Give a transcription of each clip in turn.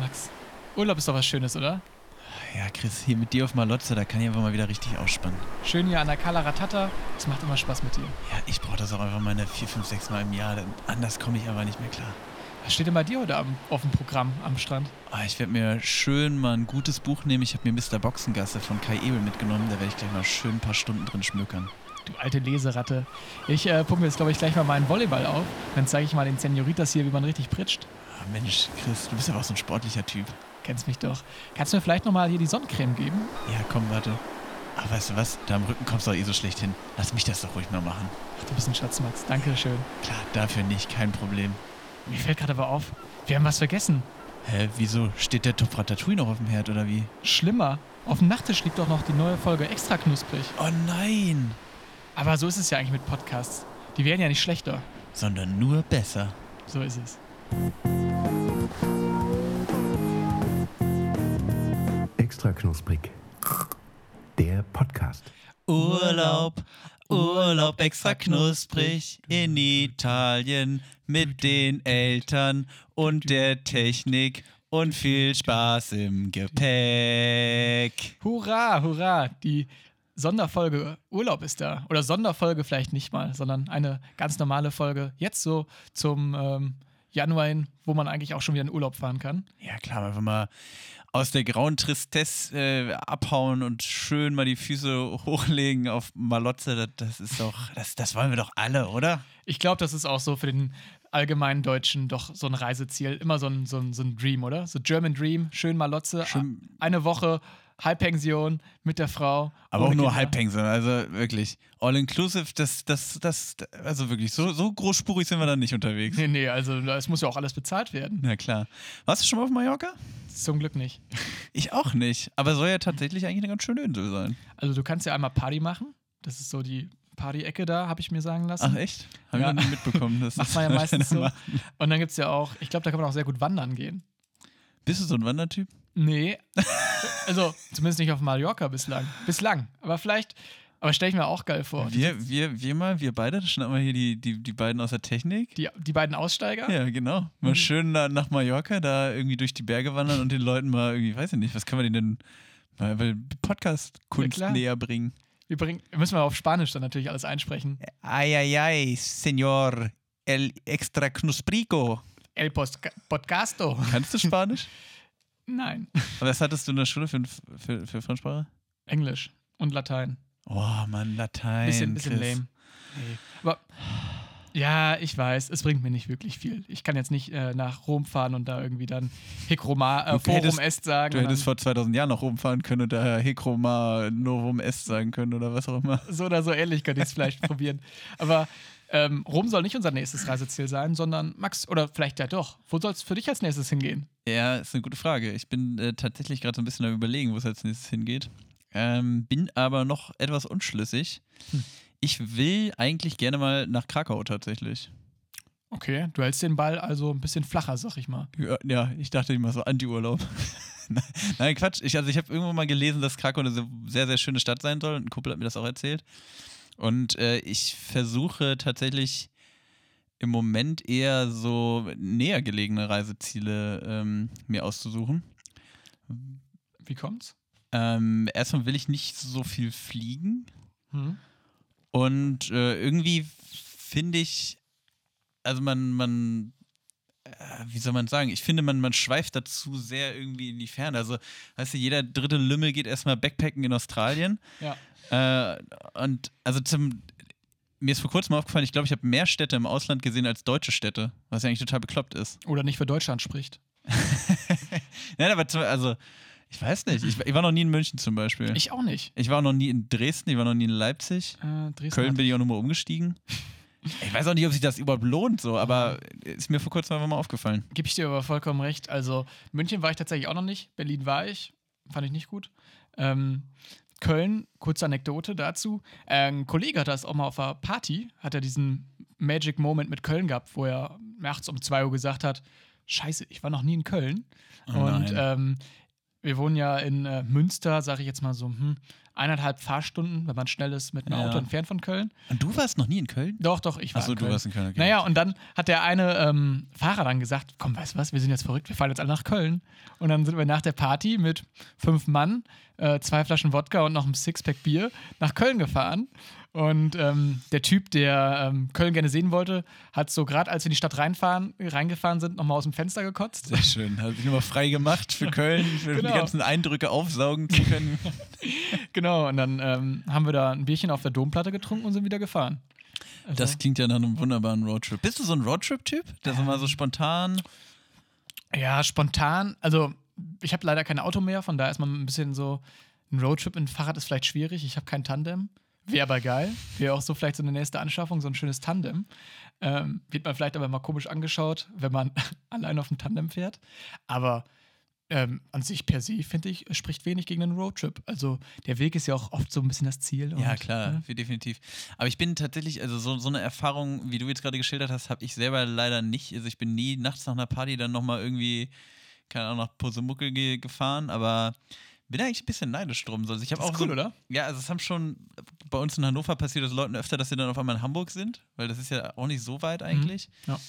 Max, Urlaub ist doch was Schönes, oder? Ja, Chris, hier mit dir auf Malotze, da kann ich einfach mal wieder richtig ausspannen. Schön hier an der Cala Ratata. Es macht immer Spaß mit dir. Ja, ich brauche das auch einfach mal eine 4, 5, 6 Mal im Jahr. denn Anders komme ich aber nicht mehr klar. Was steht denn bei dir heute am, auf dem Programm am Strand? Ah, ich werde mir schön mal ein gutes Buch nehmen. Ich habe mir Mr. Boxengasse von Kai Ebel mitgenommen. Da werde ich gleich mal schön ein paar Stunden drin schmökern. Du alte Leseratte. Ich äh, pumpe jetzt, glaube ich, gleich mal meinen Volleyball auf. Dann zeige ich mal den Senioritas hier, wie man richtig pritscht. Ah, Mensch, Chris, du bist aber auch so ein sportlicher Typ. Kennst mich doch. Kannst du mir vielleicht nochmal hier die Sonnencreme geben? Ja, komm, warte. Ach, weißt du was? Da am Rücken kommst du doch eh so schlecht hin. Lass mich das doch ruhig mal machen. Ach, du bist ein Schatz, Max. Dankeschön. Klar, dafür nicht, kein Problem. Mir fällt gerade aber auf, wir haben was vergessen. Hä, wieso? Steht der Topf Ratatouille noch auf dem Herd oder wie? Schlimmer. Auf dem Nachttisch liegt doch noch die neue Folge extra knusprig. Oh nein! Aber so ist es ja eigentlich mit Podcasts. Die werden ja nicht schlechter. Sondern nur besser. So ist es. Extra knusprig. Der Podcast. Urlaub, Urlaub extra knusprig in Italien mit den Eltern und der Technik und viel Spaß im Gepäck. Hurra, hurra. Die Sonderfolge Urlaub ist da. Oder Sonderfolge vielleicht nicht mal, sondern eine ganz normale Folge. Jetzt so zum ähm, Januar hin, wo man eigentlich auch schon wieder in Urlaub fahren kann. Ja klar, einfach mal aus der grauen Tristesse äh, abhauen und schön mal die Füße hochlegen auf Malotze. Das, das ist doch, das, das wollen wir doch alle, oder? Ich glaube, das ist auch so für den allgemeinen Deutschen doch so ein Reiseziel. Immer so ein, so ein, so ein Dream, oder? So German Dream, schön Malotze, Schön- eine Woche Halbpension mit der Frau. Aber auch nur Kinder. Halbpension, also wirklich. All inclusive, das, das, das, also wirklich, so, so großspurig sind wir dann nicht unterwegs. Nee, nee, also es muss ja auch alles bezahlt werden. Na klar. Warst du schon mal auf Mallorca? Zum Glück nicht. Ich auch nicht. Aber soll ja tatsächlich eigentlich eine ganz schöne Insel sein. Also du kannst ja einmal Party machen. Das ist so die Party-Ecke da, habe ich mir sagen lassen. Ach echt? Hab Ja. ich noch nie mitbekommen. Das Macht man ja meistens so. Und dann gibt es ja auch, ich glaube, da kann man auch sehr gut wandern gehen. Bist du so ein Wandertyp? Nee. also zumindest nicht auf Mallorca bislang. Bislang. Aber vielleicht, aber stelle ich mir auch geil vor. Wir, wir, wir mal, wir beide, das schnappen wir hier die, die, die beiden aus der Technik. Die, die beiden Aussteiger? Ja, genau. Mhm. Mal schön na, nach Mallorca, da irgendwie durch die Berge wandern und den Leuten mal irgendwie, weiß ich nicht, was können wir denen denn mal Ja, Podcast-Kunst klar. näher bringen? Wir bringen, müssen wir auf Spanisch dann natürlich alles einsprechen. Ay, ay, ay, Señor, el extra knusprico. El Podcasto. Kannst du Spanisch? Nein. Was hattest du in der Schule für, für, für Fremdsprache? Englisch und Latein. Oh, Mann, Latein. Bisschen, bisschen Chris. lame. Nee. Aber ja, ich weiß, es bringt mir nicht wirklich viel. Ich kann jetzt nicht äh, nach Rom fahren und da irgendwie dann Hic Roma, äh, Forum hättest- Est sagen. Du und hättest vor 2000 Jahren noch rumfahren können und daher Hekroma Novum Est sagen können oder was auch immer. so oder so ähnlich könnte ich es vielleicht probieren. Aber ähm, Rom soll nicht unser nächstes Reiseziel sein, sondern Max, oder vielleicht ja doch. Wo soll es für dich als nächstes hingehen? Ja, ist eine gute Frage. Ich bin äh, tatsächlich gerade so ein bisschen am Überlegen, wo es als nächstes hingeht. Ähm, bin aber noch etwas unschlüssig. Hm. Ich will eigentlich gerne mal nach Krakau tatsächlich. Okay, du hältst den Ball also ein bisschen flacher, sag ich mal. Ja, ja ich dachte immer so Anti-Urlaub. Nein, Quatsch. Ich, also ich habe irgendwo mal gelesen, dass Krakau eine sehr, sehr schöne Stadt sein soll. Ein Kumpel hat mir das auch erzählt. Und äh, ich versuche tatsächlich im Moment eher so näher gelegene Reiseziele ähm, mir auszusuchen. Wie kommt's? Ähm, erstmal will ich nicht so viel fliegen. Hm? Und äh, irgendwie finde ich, also man, man, äh, wie soll man sagen, ich finde, man, man schweift dazu sehr irgendwie in die Ferne. Also, weißt du, jeder dritte Lümmel geht erstmal Backpacken in Australien. Ja. Äh, und also zum, mir ist vor kurzem aufgefallen, ich glaube, ich habe mehr Städte im Ausland gesehen als deutsche Städte, was ja eigentlich total bekloppt ist. Oder nicht für Deutschland spricht. Nein, aber zum, also, ich weiß nicht. Ich, ich war noch nie in München zum Beispiel. Ich, Ich auch nicht. war auch noch nie in Dresden, ich war noch nie in Leipzig. Äh, Dresden Köln bin ich auch nochmal umgestiegen. Ich weiß auch nicht, ob sich das überhaupt lohnt, so, aber ist mir vor kurzem einfach mal aufgefallen. Gebe ich dir aber vollkommen recht. Also, München war ich tatsächlich auch noch nicht. Berlin war ich. Fand ich nicht gut. Ähm, Köln, kurze Anekdote dazu. Ein Kollege hat das auch mal auf einer Party, hat er diesen Magic Moment mit Köln gehabt, wo er nachts um 2 Uhr gesagt hat: Scheiße, ich war noch nie in Köln. Oh Und ähm, wir wohnen ja in äh, Münster, sage ich jetzt mal so, hm, eineinhalb Fahrstunden, wenn man schnell ist, mit einem Ja. Auto entfernt von Köln. Und du warst noch nie in Köln? Doch, doch, ich war Achso, du warst in Köln. Okay. Naja, und dann hat der eine ähm, Fahrer dann gesagt: Komm, weißt du was, wir sind jetzt verrückt, wir fahren jetzt alle nach Köln. Und dann sind wir nach der Party mit fünf Mann, äh, zwei Flaschen Wodka und noch einem Sixpack Bier nach Köln gefahren. Und ähm, der Typ, der ähm, Köln gerne sehen wollte, hat so gerade, als wir in die Stadt reinfahren, reingefahren sind, nochmal aus dem Fenster gekotzt. Sehr schön. Hat sich nochmal frei gemacht für Köln, für Genau. die ganzen Eindrücke aufsaugen zu können. Genau, und dann ähm, haben wir da ein Bierchen auf der Domplatte getrunken und sind wieder gefahren. Also, Das klingt ja nach einem wunderbaren Roadtrip. Bist du so ein Roadtrip-Typ? Der so mal so spontan. Ja, spontan. Also, ich habe leider kein Auto mehr, von daher ist man ein bisschen so. Ein Roadtrip mit Fahrrad ist vielleicht schwierig. Ich habe kein Tandem. Wäre aber geil. Wäre auch so vielleicht so eine nächste Anschaffung, so ein schönes Tandem. Ähm, wird man vielleicht aber mal komisch angeschaut, wenn man allein auf dem Tandem fährt. Aber ähm, an sich per se, finde ich, spricht wenig gegen einen Roadtrip. Also, der Weg ist ja auch oft so ein bisschen das Ziel. Ja, und, klar, ne? definitiv. Aber ich bin tatsächlich, also so, so eine Erfahrung, wie du jetzt gerade geschildert hast, habe ich selber leider nicht. Also ich bin nie nachts nach einer Party dann nochmal irgendwie, keine Ahnung, nach Posemuckel ge gefahren, aber bin eigentlich ein bisschen neidisch drum. Also ich habe Das auch ist cool, so, oder? Ja, also es haben schon bei uns in Hannover passiert es Leuten öfter, dass sie dann auf einmal in Hamburg sind, weil das ist ja auch nicht so weit eigentlich. Mhm. Ja.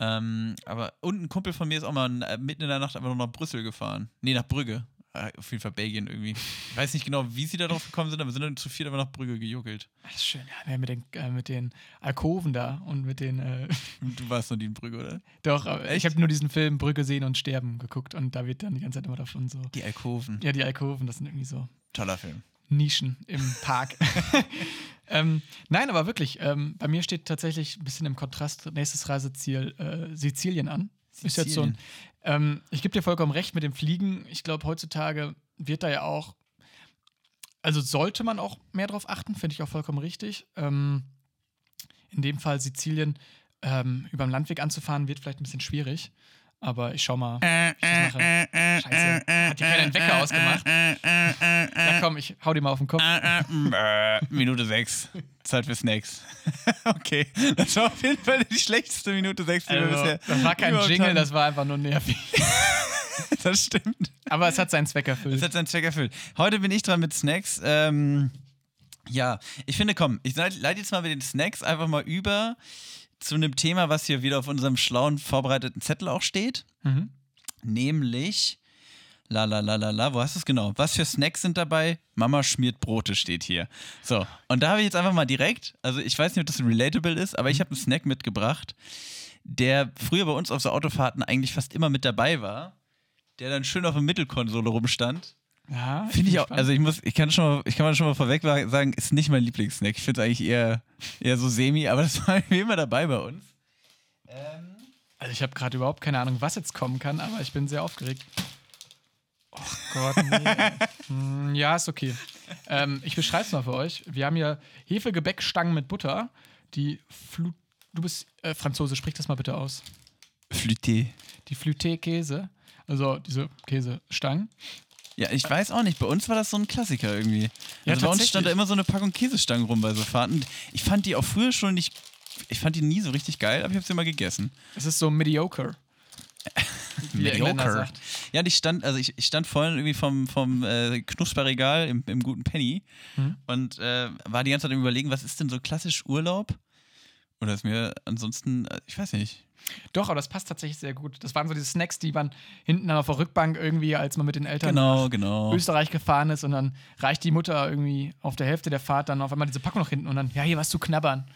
Ähm, aber und ein Kumpel von mir ist auch mal äh, mitten in der Nacht einfach noch nach Brüssel gefahren. Nee, nach Brügge. Äh, Auf jeden Fall Belgien irgendwie. Ich weiß nicht genau, wie sie da drauf gekommen sind, aber wir sind dann zu viel aber nach Brügge gejuckelt. Das ist schön, ja, mit den, äh, mit den Alkoven da und mit den. Äh, Du warst noch nie in Brügge, oder? Doch, aber ich habe nur diesen Film Brücke sehen und sterben geguckt und da wird dann die ganze Zeit immer davon so. Die Alkoven. Ja, die Alkoven, das sind irgendwie so Toller Film. Nischen im Park. ähm, nein, aber wirklich, ähm, bei mir steht tatsächlich ein bisschen im Kontrast nächstes Reiseziel äh, Sizilien an. Ist jetzt so ein, ähm, ich gebe dir vollkommen recht mit dem Fliegen. Ich glaube, heutzutage wird da ja auch, also sollte man auch mehr drauf achten, finde ich auch vollkommen richtig. Ähm, in dem Fall Sizilien ähm, über den Landweg anzufahren, wird vielleicht ein bisschen schwierig. Aber ich schau mal, wie ich das mache. Scheiße, hat die keinen Wecker ausgemacht? Ja, komm, ich hau dir mal auf den Kopf. Minute 6. Zeit für Snacks. okay. Das war auf jeden Fall die schlechteste Minute 6, die wir Also, bisher. das war kein Jingle, hatten. das war einfach nur nervig. Das stimmt. Aber es hat seinen Zweck erfüllt. hat seinen Zweck erfüllt. Heute bin ich dran mit Snacks. Ähm, ja, ich finde, komm, ich leite jetzt mal mit den Snacks einfach mal über zu einem Thema, was hier wieder auf unserem schlauen, vorbereiteten Zettel auch steht. Mhm. Nämlich, la la la la la, wo hast du es genau? Was für Snacks sind dabei? Mama schmiert Brote steht hier. So, und da habe ich jetzt einfach mal direkt, also ich weiß nicht, ob das relatable ist, aber ich habe einen Snack mitgebracht, der früher bei uns auf so Autofahrten eigentlich fast immer mit dabei war, der dann schön auf der Mittelkonsole rumstand. Ja, Finde ich auch, also ich muss, ich kann schon mal, ich kann mal schon mal vorweg sagen, ist nicht mein Lieblingssnack. Ich finde es eigentlich eher, eher so semi, aber das war irgendwie immer dabei bei uns. Also ich habe gerade überhaupt keine Ahnung, was jetzt kommen kann, aber ich bin sehr aufgeregt. Oh Gott, nee. Hm, ja, ist okay. Ähm, ich beschreibe es mal für euch. Wir haben hier Hefegebäckstangen mit Butter. Die Flu Du bist äh, Franzose, sprich das mal bitte aus. Flûté. Die Flûté-Käse. Also diese Käsestangen. Ja, ich weiß auch nicht. Bei uns war das so ein Klassiker irgendwie. Ja, Also bei uns stand da immer so eine Packung Käsestangen rum bei so Fahrten. Ich fand die auch früher schon nicht. Ich fand die nie so richtig geil, aber ich habe sie immer gegessen. Es ist so mediocre. Sagt. Ja, und ich stand, also ich, ich stand vorhin irgendwie vom, vom äh, Knusperregal im, im guten Penny Mhm. und äh, war die ganze Zeit im Überlegen, was ist denn so klassisch Urlaub? Oder ist mir ansonsten, äh, ich weiß nicht. Doch, aber das passt tatsächlich sehr gut. Das waren so diese Snacks, die man hinten auf der Rückbank irgendwie, als man mit den Eltern Genau, genau. Österreich gefahren ist und dann reicht die Mutter irgendwie auf der Hälfte der Fahrt dann auf einmal diese Packung noch hinten und dann, ja, hier was zu knabbern.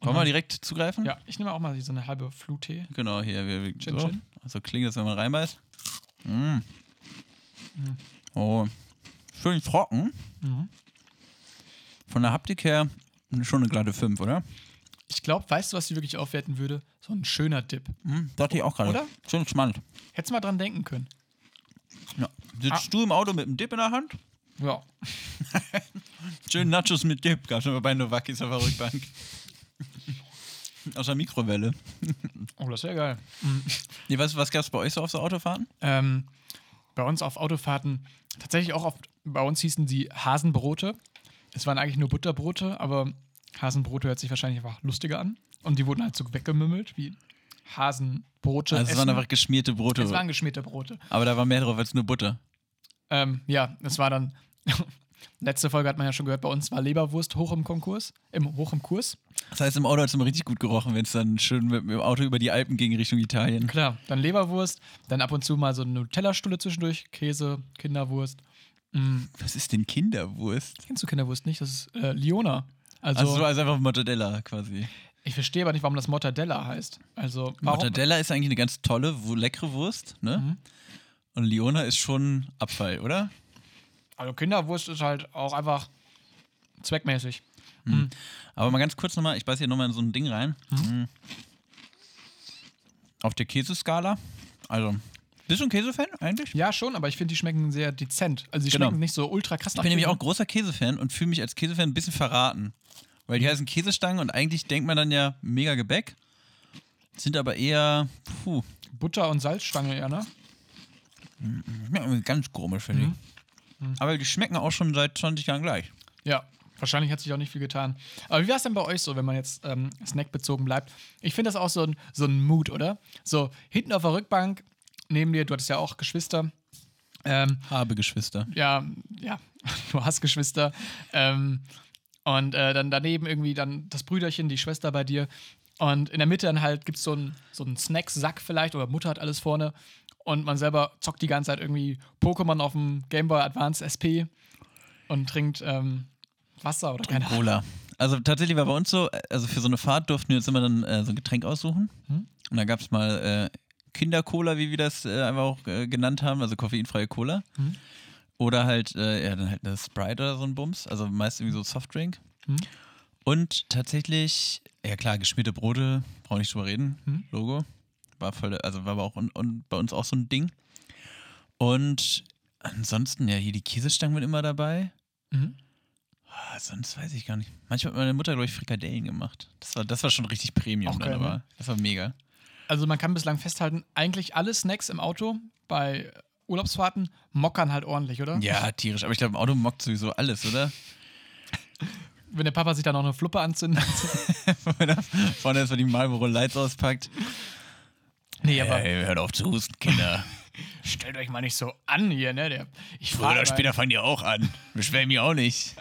Wollen wir direkt zugreifen? Ja, ich nehme auch mal so eine halbe Flute. Genau, hier. Wir, wir, Chin, so. chin. Also klingt das, wenn man reinbeißt. Mm. Oh. Schön trocken. Mhm. Von der Haptik her schon eine glatte 5, oder? Ich glaube, weißt du, was die wirklich aufwerten würde? So ein schöner Dip. Mhm, dachte ich auch gerade. Oder? Schön schmand. Hättest du mal dran denken können. Ja. Sitzt Ah. du im Auto mit einem Dip in der Hand? Ja. Schön Nachos mit Dip. Gab es immer bei Novakis auf der Rückbank. Aus der Mikrowelle. Oh, das wäre geil. Nee, was was gab es bei euch so auf so Autofahrten? Ähm, bei uns auf Autofahrten, tatsächlich auch oft, bei uns hießen sie Hasenbrote. Es waren eigentlich nur Butterbrote, aber Hasenbrote hört sich wahrscheinlich einfach lustiger an. Und die wurden halt so weggemümmelt wie Hasenbrote. Also es essen. waren einfach geschmierte Brote. es waren geschmierte Brote. aber da war mehr drauf als nur Butter. Ähm, ja, es war dann Letzte Folge hat man ja schon gehört, bei uns war Leberwurst hoch im Konkurs, im, hoch im Kurs. Das heißt, im Auto hat es immer richtig gut gerochen, wenn es dann schön mit, mit dem Auto über die Alpen ging Richtung Italien. Klar, dann Leberwurst, dann ab und zu mal so eine Nutella-Stulle zwischendurch, Käse, Kinderwurst. Mm, Was ist denn Kinderwurst? kennst du Kinderwurst nicht? Das ist äh, Liona. Also, Also, also einfach Mortadella quasi. ich verstehe aber nicht, warum das Mortadella heißt. Also, warum? Mortadella ist eigentlich eine ganz tolle, leckere Wurst, ne? Mhm. Und Liona ist schon Abfall, oder? Also, Kinderwurst ist halt auch einfach zweckmäßig. Aber mal ganz kurz nochmal, ich beiß hier nochmal in so ein Ding rein. Mhm. Auf der Käseskala, also, bist du ein Käsefan eigentlich? Ja, schon, aber ich finde, die schmecken sehr dezent. Also, die Genau. schmecken nicht so ultra krass Ich bin nämlich auch großer Käsefan und fühle mich als Käsefan ein bisschen verraten. Weil die heißen Käsestangen und eigentlich denkt man dann ja mega Gebäck. Sind aber eher, puh, Butter- und Salzstange, ja, ne? ganz komisch, finde ich. Aber die schmecken auch schon seit 20 Jahren gleich. Ja, wahrscheinlich hat sich auch nicht viel getan. Aber wie war es denn bei euch so, wenn man jetzt ähm, snackbezogen bleibt? Ich finde das auch so ein, so ein Mood, oder? So, hinten auf der Rückbank, neben dir, du hattest ja auch Geschwister. Ähm, Habe Geschwister. ja, ja, du hast Geschwister. Ähm, und äh, dann daneben irgendwie dann das Brüderchen, die Schwester bei dir. Und in der Mitte dann halt gibt es so einen so einen Snacksack vielleicht oder Mutter hat alles vorne. Und man selber zockt die ganze Zeit irgendwie Pokémon auf dem Game Boy Advance SP und trinkt ähm, Wasser oder keine Ahnung. Cola. Also tatsächlich war bei uns so, also für so eine Fahrt durften wir uns immer dann äh, so ein Getränk aussuchen. Hm? Und da gab es mal äh, Kindercola, wie wir das äh, einfach auch äh, genannt haben, also koffeinfreie Cola. Hm? Oder halt, äh, ja, dann halt eine Sprite oder so ein Bums, also meist irgendwie so Softdrink. Hm? Und tatsächlich, ja klar, geschmierte Brote, brauche nicht drüber reden, Hm? Logo. War voll, also war aber auch und, und bei uns auch so ein Ding. Und ansonsten, ja, hier die Käsestangen sind immer dabei. Mhm. Ah, sonst weiß ich gar nicht. Manchmal hat meine Mutter, glaube ich, Frikadellen gemacht. Das war, das war schon richtig Premium Auch dann, geil, aber ne? das war mega. Also man kann bislang festhalten, eigentlich alle Snacks im Auto bei Urlaubsfahrten mockern halt ordentlich, oder? Ja, tierisch. Aber ich glaube, im Auto mockt sowieso alles, oder? Wenn der Papa sich dann auch eine Fluppe anzündet. Vorne erstmal die Marlboro Lights auspackt. nee, aber Ey, hört auf zu husten, Kinder. stellt euch mal nicht so an hier, ne? Der, ich Früher frage oder später fangen die auch an. Beschwer mich auch nicht.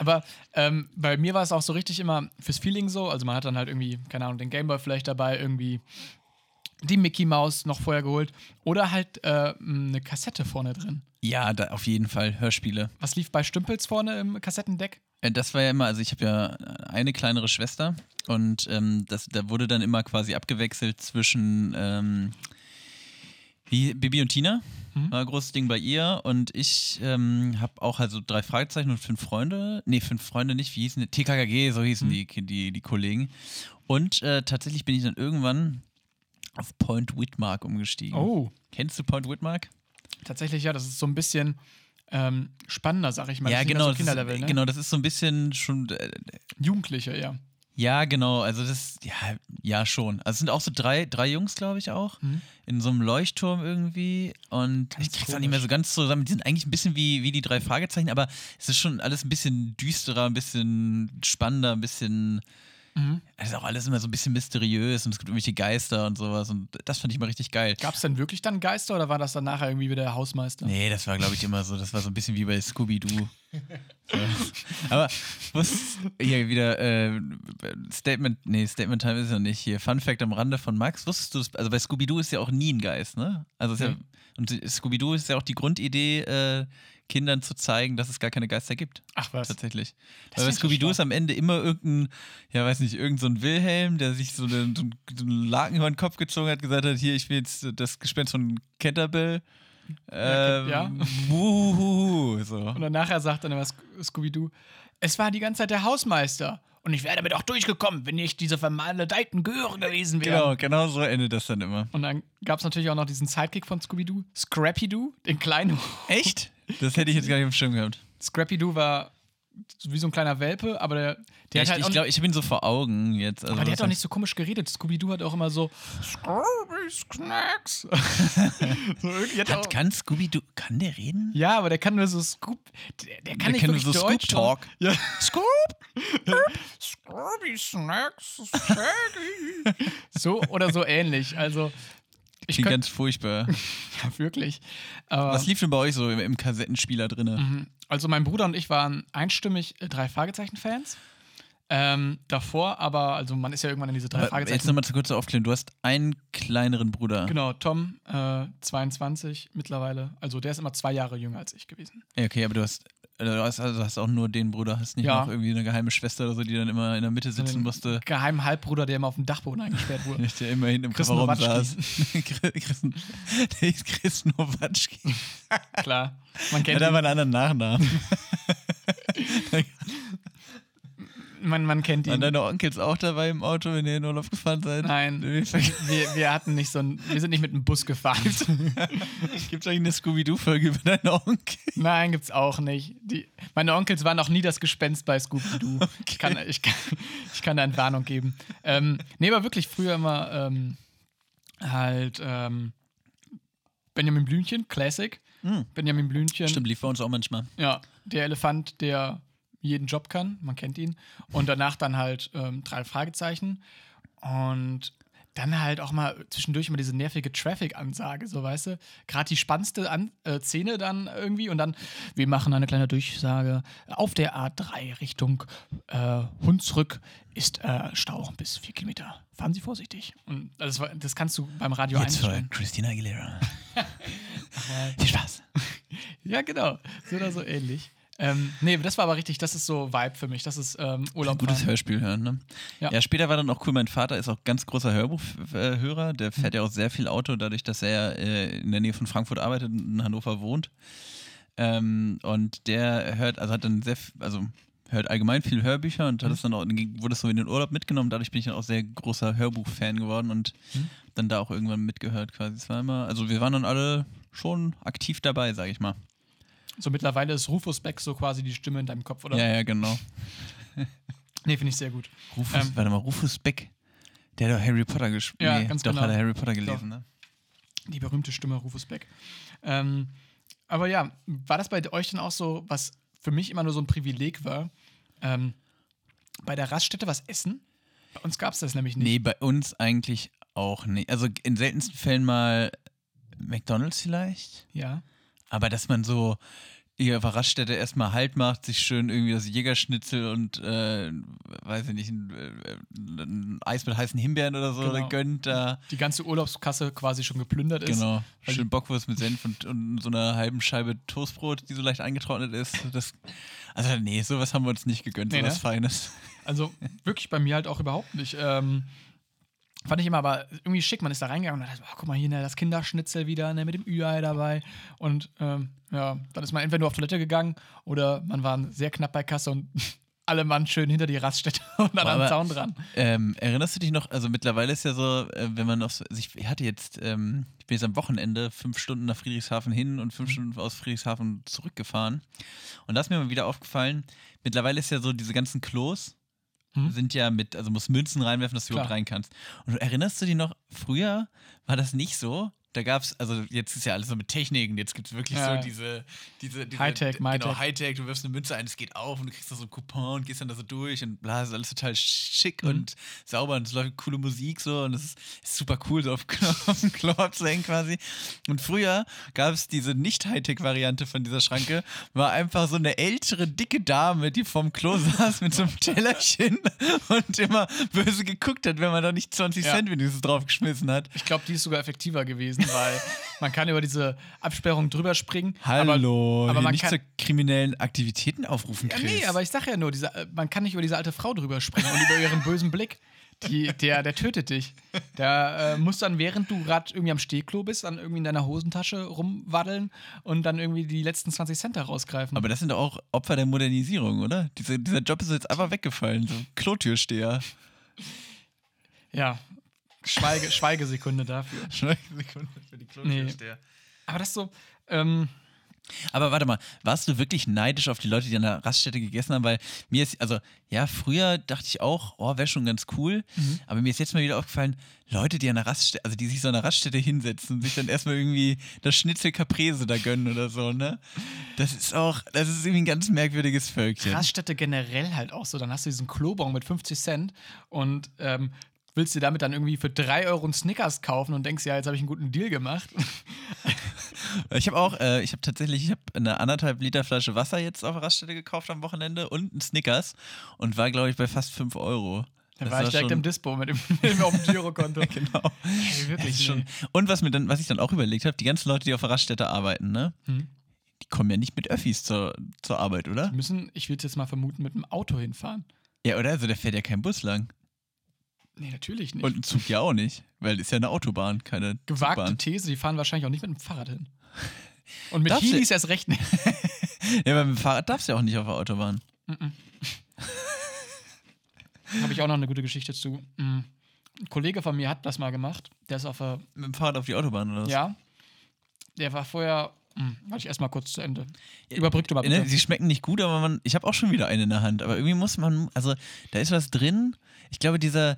Aber ähm, bei mir war es auch so richtig immer fürs Feeling so. Also man hat dann halt irgendwie, keine Ahnung, den Gameboy vielleicht dabei, irgendwie die Mickey Maus noch vorher geholt. Oder halt äh, eine Kassette vorne drin. Ja, da, auf jeden Fall. Hörspiele. Was lief bei Stümpels vorne im Kassettendeck? Äh, Das war ja immer, also ich habe ja eine kleinere Schwester und ähm, das, da wurde dann immer quasi abgewechselt zwischen ähm, Bibi und Tina. Mhm. War ein großes Ding bei ihr und ich ähm, habe auch also drei Fragezeichen und fünf Freunde. Nee, fünf Freunde nicht, wie hießen die? TKKG, so hießen Mhm. die, die, die Kollegen. Und äh, tatsächlich bin ich dann irgendwann auf Point Whitmark umgestiegen. Oh. Kennst du Point Whitmark? Tatsächlich, ja, das ist so ein bisschen ähm, spannender, sag ich mal. ja, Das genau. das So Kinderlevel, ist, ne? Genau, das ist so ein bisschen schon äh, Jugendliche, ja. Ja, genau. Also das, ja, ja schon. Also es sind auch so drei, drei Jungs, glaube ich, auch. Mhm. In so einem Leuchtturm irgendwie. Und Ganz ich krieg's auch nicht mehr so ganz zusammen. Die sind eigentlich ein bisschen wie, wie die drei Fragezeichen, aber es ist schon alles ein bisschen düsterer, ein bisschen spannender, ein bisschen. Mhm. Es ist auch alles immer so ein bisschen mysteriös und es gibt irgendwelche Geister und sowas. Und das fand ich mal richtig geil. Gab es denn wirklich dann Geister oder war das dann nachher irgendwie wieder der Hausmeister? Nee, das war, glaube ich, immer so. Das war so ein bisschen wie bei Scooby-Doo. So. Aber was hier wieder äh, Statement, nee, Statement Time ist ja nicht hier. Fun Fact am Rande von Max. Wusstest du, das- also bei Scooby-Doo ist ja auch nie ein Geist, ne? Also ist ja, und Scooby-Doo ist ja auch die Grundidee, äh, Kindern zu zeigen, dass es gar keine Geister gibt. Ach was. Tatsächlich. Das Weil Scooby-Doo ist am Ende immer irgendein, ja, weiß nicht, irgendein so ein Wilhelm, der sich so einen, so einen Laken über den Kopf gezogen hat, gesagt hat: Hier, ich will jetzt das Gespenst von Canterbury. Ja, Ähm, ja. wuhuhu, so. Und dann nachher sagt dann immer Sc- Scooby-Doo, es war die ganze Zeit der Hausmeister. Und ich wäre damit auch durchgekommen, wenn nicht diese vermaledeiten Göre gewesen wären. Genau, genau so endet das dann immer. Und dann gab es natürlich auch noch diesen Sidekick von Scooby-Doo, Scrappy-Doo, den kleinen. Echt? Das hätte ich jetzt gar nicht im Schirm gehabt. Scrappy-Doo war wie so ein kleiner Welpe, aber der, der Ja, hat ich halt ich glaube, ich habe ihn so vor Augen jetzt. Also aber der hat auch nicht so komisch geredet. Scooby-Doo hat auch immer so Scooby Snacks. so hat kann Scooby-Doo, kann der reden? ja, aber der kann nur so Scoop. Der, der kann Der nicht kann so Deutsch. Scoop-Talk. Ja. Scoop. Scooby Snacks. Shaggy. so oder so ähnlich. Also ich Klingt ganz furchtbar. ja, wirklich. Was lief denn bei euch so im, im Kassettenspieler drinne? Mhm. Also mein Bruder und ich waren einstimmig äh, drei Fragezeichen-Fans. Ähm, davor aber, also man ist ja irgendwann in diese drei Aber Jetzt Fragezeichen. nochmal zu kurz zur Aufklärung. Du hast einen kleineren Bruder. Genau, Tom, äh, 22 mittlerweile. Also der ist immer zwei Jahre jünger als ich gewesen. Okay, aber du hast, du hast, also hast auch nur den Bruder, hast nicht Ja. noch irgendwie eine geheime Schwester oder so, die dann immer in der Mitte sitzen musste. Geheimen Halbbruder, der immer auf dem Dachboden eingesperrt wurde. Der immer hinten im Chris Kofferraum saß. Chris, der hieß Chris Nowatschki. Klar, man Er kennt hat ihn. aber einen anderen Nachnamen. Man, man kennt Waren ihn. deine Onkels auch dabei im Auto, wenn ihr in Urlaub gefahren seid? Nein, wir, wir hatten nicht so ein, wir sind nicht mit einem Bus gefahren. Gibt es eigentlich eine Scooby-Doo-Folge über deine Onkel? Nein, gibt's auch nicht. Die, meine Onkels waren auch nie das Gespenst bei Scooby-Doo. Ich, kann, ich, kann, ich kann da Entwarnung geben. Ähm, nee, aber wirklich früher immer ähm, halt ähm, Benjamin Blümchen, Classic. Hm. Benjamin Blümchen. Stimmt, lief bei uns auch manchmal. Ja, der Elefant, der jeden Job kann, man kennt ihn. Und danach dann halt ähm, drei Fragezeichen. Und dann halt auch mal zwischendurch immer diese nervige Traffic-Ansage, so weißt du. Gerade die spannendste An äh, Szene dann irgendwie. Und dann, wir machen eine kleine Durchsage. Auf der A3 Richtung äh, Hunsrück ist äh, Stau bis vier Kilometer. Fahren Sie vorsichtig. Und das, das kannst du beim Radio Jetzt einstellen. Christina Aguilera. Viel Spaß. Ja, genau. So oder so ähnlich. Ähm, nee, das war aber richtig, das ist so Vibe für mich. Das ist ähm, Urlaub. Gutes fahren. Hörspiel hören, ne? Ja. Ja. später war dann auch cool, mein Vater ist auch ganz großer Hörbuchhörer, der fährt ja auch sehr viel Auto, dadurch, dass er äh, in der Nähe von Frankfurt arbeitet und in Hannover wohnt. Ähm, und der hört, also hat dann sehr, also hört allgemein viel Hörbücher und hat es dann auch, wurde es so in den Urlaub mitgenommen. Dadurch bin ich dann auch sehr großer Hörbuchfan geworden und Mhm. dann da auch irgendwann mitgehört quasi. Immer, also wir waren dann alle schon aktiv dabei, sag ich mal. So mittlerweile ist Rufus Beck so quasi die Stimme in deinem Kopf, oder? Ja, ja, genau. Nee, finde ich sehr gut. Rufus, Ähm, warte mal, Rufus Beck, der hat doch Harry Potter gespielt. Ja, nee, ganz doch, genau. hat er Harry Potter gelesen, ne? Die berühmte Stimme Rufus Beck. Ähm, aber ja, war das bei euch dann auch so, was für mich immer nur so ein Privileg war, ähm, bei der Raststätte was essen? Bei uns gab es das nämlich nicht. Nee, bei uns eigentlich auch nicht. Also in seltensten Fällen mal McDonalds vielleicht. Ja. Aber dass man so hier auf der Raststätte erstmal Halt macht, sich schön irgendwie das Jägerschnitzel und, äh, weiß ich nicht, ein, äh, ein Eis mit heißen Himbeeren oder so Genau. gönnt da. Die ganze Urlaubskasse quasi schon geplündert ist. Genau. Schön Bockwurst mit Senf und, und so einer halben Scheibe Toastbrot, die so leicht eingetrocknet ist. Das, also nee, sowas haben wir uns nicht gegönnt, Nee, sowas ne? Feines. Also wirklich bei mir halt auch überhaupt nicht. Ähm, fand ich immer aber irgendwie schick. Man ist da reingegangen und dachte, oh, guck mal hier, ne, das Kinderschnitzel wieder ne, mit dem Ü-Ei dabei. Und ähm, ja, dann ist man entweder nur auf Toilette gegangen oder man war sehr knapp bei Kasse und alle Mann schön hinter die Raststätte und dann am Aber- Zaun dran. Ähm, erinnerst du dich noch, also mittlerweile ist ja so, äh, wenn man noch so, also ich hatte jetzt, ähm, ich bin jetzt am Wochenende fünf Stunden nach Friedrichshafen hin und Mhm. fünf Stunden aus Friedrichshafen zurückgefahren. Und da ist mir mal wieder aufgefallen, mittlerweile ist ja so, diese ganzen Klos Mhm. sind ja mit, also musst Münzen reinwerfen, dass du überhaupt Klar. rein kannst. Und erinnerst du dich noch, früher war das nicht so? Da gab es, also jetzt ist ja alles so mit Techniken, jetzt gibt es wirklich Ja. so diese, diese, diese Hightech, Genau. Hightech, du wirfst eine Münze ein, es geht auf und du kriegst da so einen Coupon und gehst dann da so durch und bla, ist alles total schick Mhm. und sauber und es läuft coole Musik so und es ist, ist super cool, so auf, auf dem Klo abzuhängen quasi. Und früher gab es diese Nicht-Hightech-Variante von dieser Schranke, war einfach so eine ältere, dicke Dame, die vorm Klo saß mit so einem Tellerchen und immer böse geguckt hat, wenn man da nicht 20 Ja. Cent wenigstens draufgeschmissen hat. Ich glaube, die ist sogar effektiver gewesen, weil man kann über diese Absperrung drüber springen. Hallo, aber hier man nicht kann- zu kriminellen Aktivitäten aufrufen, Ja, Chris. nee, aber ich sag ja nur, diese, äh, man kann nicht über diese alte Frau drüber springen und über ihren bösen Blick. Die, der, der tötet dich. Der äh, muss dann, während du gerade irgendwie am Stehklo bist, dann irgendwie in deiner Hosentasche rumwaddeln und dann irgendwie die letzten 20 Cent da rausgreifen. Aber das sind doch auch Opfer der Modernisierung, oder? Diese, dieser Job ist jetzt einfach weggefallen, so Klotürsteher. ja, Schweige, Schweigesekunde dafür. Sekunde für die Klotürsteher. Aber das so, ähm, Aber warte mal, warst du wirklich neidisch auf die Leute, die an der Raststätte gegessen haben? Weil mir ist, also ja, früher dachte ich auch, oh, wäre schon ganz cool. Aber mir ist jetzt mal wieder aufgefallen, Leute, die an der Raststätte, also die sich so an der Raststätte hinsetzen und sich dann erstmal irgendwie das Schnitzel Caprese da gönnen oder so, ne? Das ist auch, das ist irgendwie ein ganz merkwürdiges Völkchen. Raststätte generell halt auch so. Dann hast du diesen Klobon mit 50 Cent und ähm, willst dir damit dann irgendwie für 3 Euro einen Snickers kaufen und denkst, ja, jetzt habe ich einen guten Deal gemacht. Ich habe auch, äh, ich habe tatsächlich, ich habe eine anderthalb Liter Flasche Wasser jetzt auf der Raststätte gekauft am Wochenende und einen Snickers und war, glaube ich, bei fast 5 Euro. Da Das war ich direkt im Dispo mit dem, mit dem auf dem Girokonto. Genau. Ey, Das wirklich ist schon, nee. und was, mir dann, was ich dann auch überlegt habe, die ganzen Leute, die auf der Raststätte arbeiten, ne? Hm. Die kommen ja nicht mit Öffis zur, zur Arbeit, oder? Die müssen, ich würde jetzt mal vermuten, mit dem Auto hinfahren. Ja, oder? Also da fährt ja kein Bus lang. Nee, natürlich nicht. Und ein Zug ja auch nicht, weil ist ja eine Autobahn, keine Gewagte Zugbahn. These, die fahren wahrscheinlich auch nicht mit dem Fahrrad hin. Und mit Darfst Heelys erst recht nicht. Ja, aber mit dem Fahrrad darfst du ja auch nicht auf der Autobahn. Habe ich auch noch eine gute Geschichte zu. Mm. Ein Kollege von mir hat das mal gemacht. Der ist auf der. Mit dem Fahrrad auf die Autobahn oder was? Ja. Der war vorher. Hm, warte ich erstmal kurz zu Ende. Überbrück du mal bitte. Ne, sie schmecken nicht gut, aber man, ich habe auch schon wieder eine in der Hand. Aber irgendwie muss man, also da ist was drin. Ich glaube, dieser,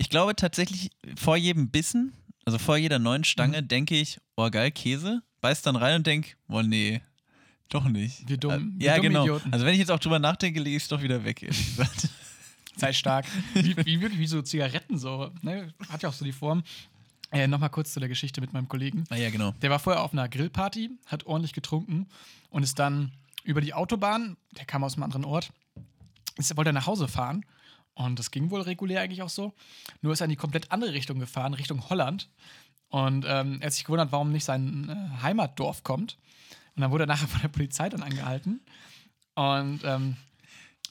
ich glaube tatsächlich vor jedem Bissen, also vor jeder neuen Mhm. Stange, denke ich, oh geil, Käse. Beiß dann rein und denk, oh nee, doch nicht. Wir dumm- Äh, ja, dumme genau. Idioten. Also wenn ich jetzt auch drüber nachdenke, lege ich es doch wieder weg, ehrlich gesagt. Sei stark. Wie, wie wirklich wie so Zigaretten so. Ne? Hat ja auch so die Form. Äh, Nochmal kurz zu der Geschichte mit meinem Kollegen. ah ja, genau. Der war vorher auf einer Grillparty, hat ordentlich getrunken und ist dann über die Autobahn, der kam aus einem anderen Ort, ist, wollte nach Hause fahren. Und das ging wohl regulär eigentlich auch so. Nur ist er in die komplett andere Richtung gefahren, Richtung Holland. Und ähm, er hat sich gewundert, warum nicht sein äh, Heimatdorf kommt. Und dann wurde er nachher von der Polizei dann angehalten. Und ähm,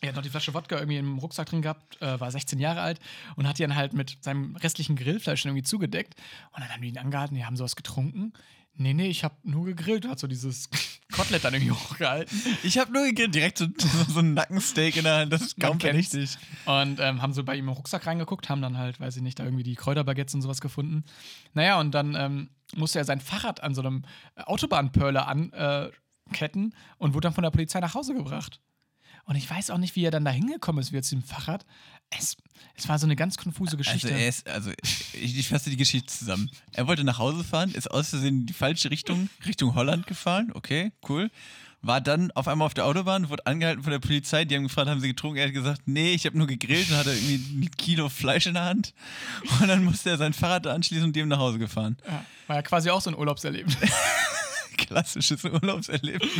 er hat noch die Flasche Wodka irgendwie im Rucksack drin gehabt, äh, war 16 Jahre alt und hat die dann halt mit seinem restlichen Grillfleisch irgendwie zugedeckt. Und dann haben die ihn angehalten, die haben sowas getrunken. Nee, nee, ich habe nur gegrillt, hat so dieses Kotelett dann irgendwie hochgehalten. Ich habe nur gegrillt, direkt so, so, ein Nackensteak in der Hand, das ist kaum verdächtig. Und ähm, haben so bei ihm im Rucksack reingeguckt, haben dann halt, weiß ich nicht, da irgendwie die Kräuterbaguettes und sowas gefunden. Naja, und dann ähm, musste er sein Fahrrad an so einem Autobahnpörler anketten äh, und wurde dann von der Polizei nach Hause gebracht. Und ich weiß auch nicht, wie er dann da hingekommen ist, wie jetzt dem Fahrrad. Es, es war so eine ganz konfuse Geschichte. Also, er ist, also ich, ich fasse die Geschichte zusammen. Er wollte nach Hause fahren, ist aus Versehen in die falsche Richtung, Richtung Holland gefahren. Okay, cool. War dann auf einmal auf der Autobahn, wurde angehalten von der Polizei. Die haben gefragt, haben sie getrunken? Er hat gesagt, nee, ich habe nur gegrillt und hatte irgendwie ein Kilo Fleisch in der Hand. Und dann musste er sein Fahrrad anschließen und dem nach Hause gefahren. ja, war ja quasi auch so ein Urlaubserlebnis. Klassisches Urlaubserlebnis.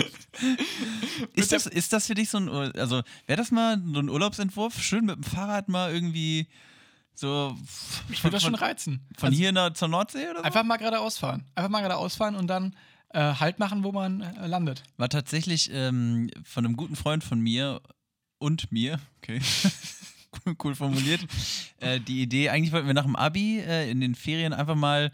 ist, das, ist das für dich so ein, also wäre das mal so ein Urlaubsentwurf? Schön mit dem Fahrrad mal irgendwie so Ich würde das schon reizen. von Also hier nach, zur Nordsee oder so? Einfach mal geradeaus fahren. Einfach mal geradeaus fahren und dann äh, Halt machen, wo man äh, landet. War tatsächlich ähm, von einem guten Freund von mir und mir, okay, cool, cool formuliert, äh, die Idee, eigentlich wollten wir nach dem Abi äh, in den Ferien einfach mal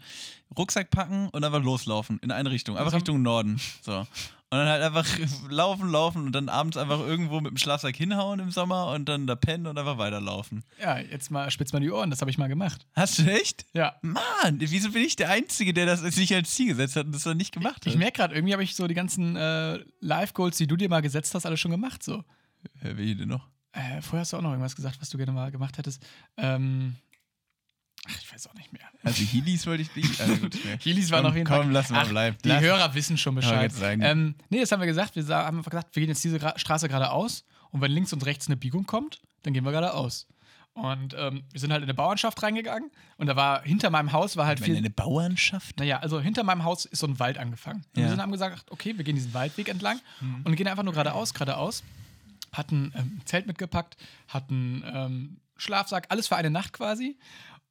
Rucksack packen und einfach loslaufen in eine Richtung, einfach Also- Richtung Norden. So. Und dann halt einfach laufen, laufen und dann abends einfach irgendwo mit dem Schlafsack hinhauen im Sommer und dann da pennen und einfach weiterlaufen. Ja, jetzt mal spitz mal die Ohren, das habe ich mal gemacht. Hast du echt? Ja. Mann, wieso bin ich der Einzige, der das sich als Ziel gesetzt hat und das dann nicht gemacht hat? Ich merke gerade, irgendwie habe ich so die ganzen äh, Live-Goals, die du dir mal gesetzt hast, alle schon gemacht. So. Hä, Welche denn noch? Äh, vorher hast du auch noch irgendwas gesagt, was du gerne mal gemacht hättest. Ähm, ach, ich weiß auch nicht mehr. Also Heelys wollte ich nicht. Also gut, nee. Heelys war Komm, noch jeden komm, Fall. lass mal Ach, bleiben. Die Lass- Hörer wissen schon Bescheid. Ähm, nee, das haben wir gesagt. Wir haben einfach gesagt, wir gehen jetzt diese Straße geradeaus und wenn links und rechts eine Biegung kommt, dann gehen wir geradeaus. Und ähm, wir sind halt in eine Bauernschaft reingegangen und da war hinter meinem Haus war halt viel. eine Bauernschaft? Naja, also hinter meinem Haus ist so ein Wald angefangen. Und Ja. wir sind, haben gesagt, okay, wir gehen diesen Waldweg entlang und gehen einfach nur geradeaus, geradeaus. Hatten ähm, ein Zelt mitgepackt, hatten ähm, Schlafsack, alles für eine Nacht quasi.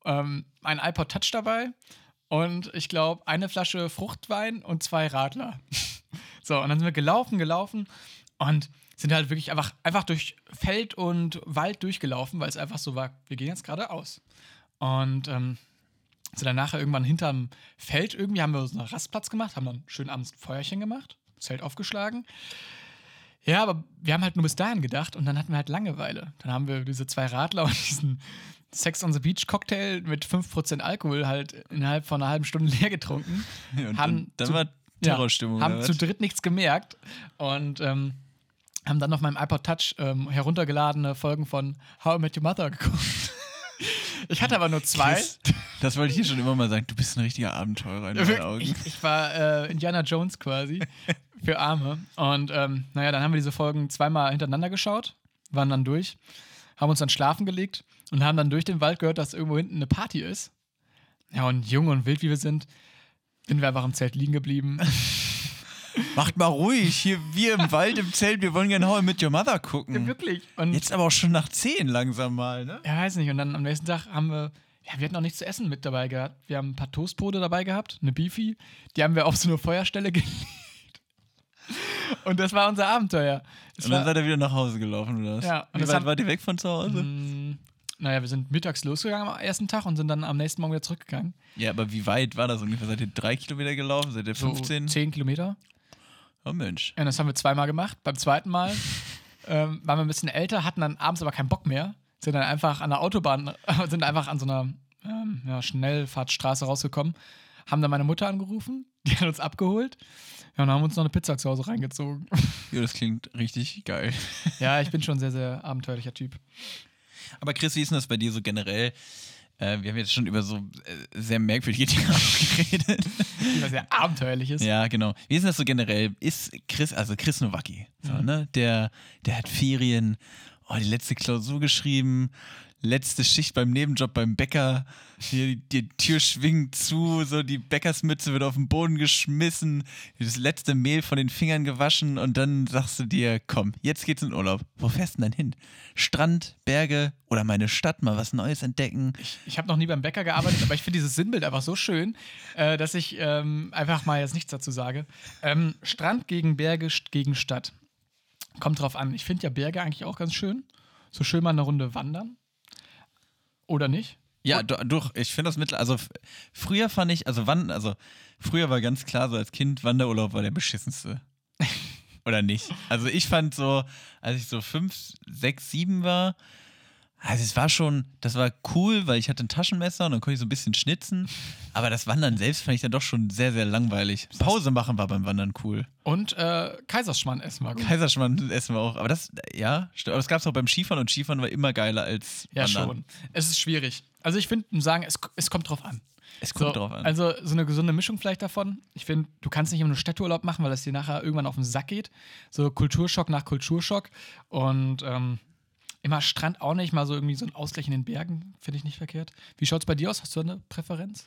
Ähm, ein iPod Touch dabei und ich glaube eine Flasche Fruchtwein und zwei Radler. so, und dann sind wir gelaufen, gelaufen und sind halt wirklich einfach, einfach durch Feld und Wald durchgelaufen, weil es einfach so war, wir gehen jetzt geradeaus. Und ähm, sind dann nachher irgendwann hinterm Feld irgendwie, haben wir so einen Rastplatz gemacht, haben dann schön abends ein Feuerchen gemacht, Zelt aufgeschlagen. Ja, aber wir haben halt nur bis dahin gedacht und dann hatten wir halt Langeweile. Dann haben wir diese zwei Radler und diesen Sex on the Beach Cocktail mit 5% Alkohol halt innerhalb von einer halben Stunde leer getrunken. Ja, und haben dann, dann zu- war Terrorstimmung. Ja, haben zu dritt nichts gemerkt und ähm, haben dann auf meinem iPod Touch ähm, heruntergeladene Folgen von How I Met Your Mother geguckt. ich hatte aber nur zwei. Chris, das wollte ich hier schon immer mal sagen. Du bist ein richtiger Abenteurer in meinen. Augen. Ich, ich war äh, Indiana Jones quasi für Arme. Und ähm, naja, dann haben wir diese Folgen zweimal hintereinander geschaut, waren dann durch, haben uns dann schlafen gelegt und haben dann durch den Wald gehört, dass irgendwo hinten eine Party ist. Ja, und jung und wild wie wir sind, sind wir einfach im Zelt liegen geblieben, Macht mal ruhig. Hier, wir im Wald, im Zelt, wir wollen gerne How I Met Your Mother gucken. wirklich. Und Jetzt aber auch schon nach 10 langsam mal, ne? Ja, weiß nicht. Und dann am nächsten Tag haben wir, ja, wir hatten auch nichts zu essen mit dabei gehabt. Wir haben ein paar Toastbrote dabei gehabt, eine Beefy. Die haben wir auf so eine Feuerstelle gelegt. Und das war unser Abenteuer. Es Und dann seid ihr wieder nach Hause gelaufen, oder was? Ja, und Wie weit haben- wart ihr weg von zu Hause? Naja, wir sind mittags losgegangen am ersten Tag und sind dann am nächsten Morgen wieder zurückgegangen. Ja, aber wie weit war das ungefähr? Seid ihr drei Kilometer gelaufen? Seid ihr So 15? zehn Kilometer. Oh Mensch. Ja, das haben wir zweimal gemacht. Beim zweiten Mal ähm, waren wir ein bisschen älter, hatten dann abends aber keinen Bock mehr. Sind dann einfach an der Autobahn, sind einfach an so einer ähm, ja, Schnellfahrtstraße rausgekommen. Haben dann meine Mutter angerufen, die hat uns abgeholt. Ja, und haben uns noch eine Pizza zu Hause reingezogen. Ja, das klingt richtig geil. ja, ich bin schon ein sehr, sehr abenteuerlicher Typ. Aber Chris, wie ist denn das bei dir so generell? Äh, wir haben jetzt schon über so äh, sehr merkwürdige Dinge geredet. Was sehr abenteuerlich ist. ja, genau. Wie ist denn das so generell? Ist Chris, also Chris Nowacki, so, ne? der, der hat Ferien, oh, die letzte Klausur geschrieben, letzte Schicht beim Nebenjob beim Bäcker, hier, die Tür schwingt zu, so die Bäckersmütze wird auf den Boden geschmissen, das letzte Mehl von den Fingern gewaschen und dann sagst du dir, komm, jetzt geht's in Urlaub. Wo fährst du denn dann hin? Strand, Berge oder meine Stadt, mal was Neues entdecken? Ich habe noch nie beim Bäcker gearbeitet, aber ich finde dieses Sinnbild einfach so schön, äh, dass ich ähm, einfach mal jetzt nichts dazu sage. Ähm, Strand gegen Berge gegen Stadt. Kommt drauf an. Ich finde ja Berge eigentlich auch ganz schön. So schön mal eine Runde wandern. Oder nicht? Ja, do, doch, ich finde das mittler. Also früher fand ich, also wann, also früher war ganz klar so als Kind, Wanderurlaub war der beschissenste. Oder nicht? Also ich fand so, als ich so fünf, sechs, sieben war, also es war schon, das war cool, weil ich hatte ein Taschenmesser und dann konnte ich so ein bisschen schnitzen. Aber das Wandern selbst fand ich dann doch schon sehr, sehr langweilig. Pause machen war beim Wandern cool. Und äh, Kaiserschmarrn essen wir gut. Kaiserschmarrn essen wir auch. Aber das, ja, aber das gab es auch beim Skifahren und Skifahren war immer geiler als Ja, Wandern. schon. Es ist schwierig. Also ich finde, sagen, es, es kommt drauf an. Es kommt so, drauf an. Also so eine gesunde Mischung vielleicht davon. Ich finde, du kannst nicht immer nur Städteurlaub machen, weil das dir nachher irgendwann auf den Sack geht. So Kulturschock nach Kulturschock. Und ähm, immer Strand auch nicht, mal so irgendwie so ein Ausgleich in den Bergen, finde ich nicht verkehrt. Wie schaut es bei dir aus? Hast du eine Präferenz?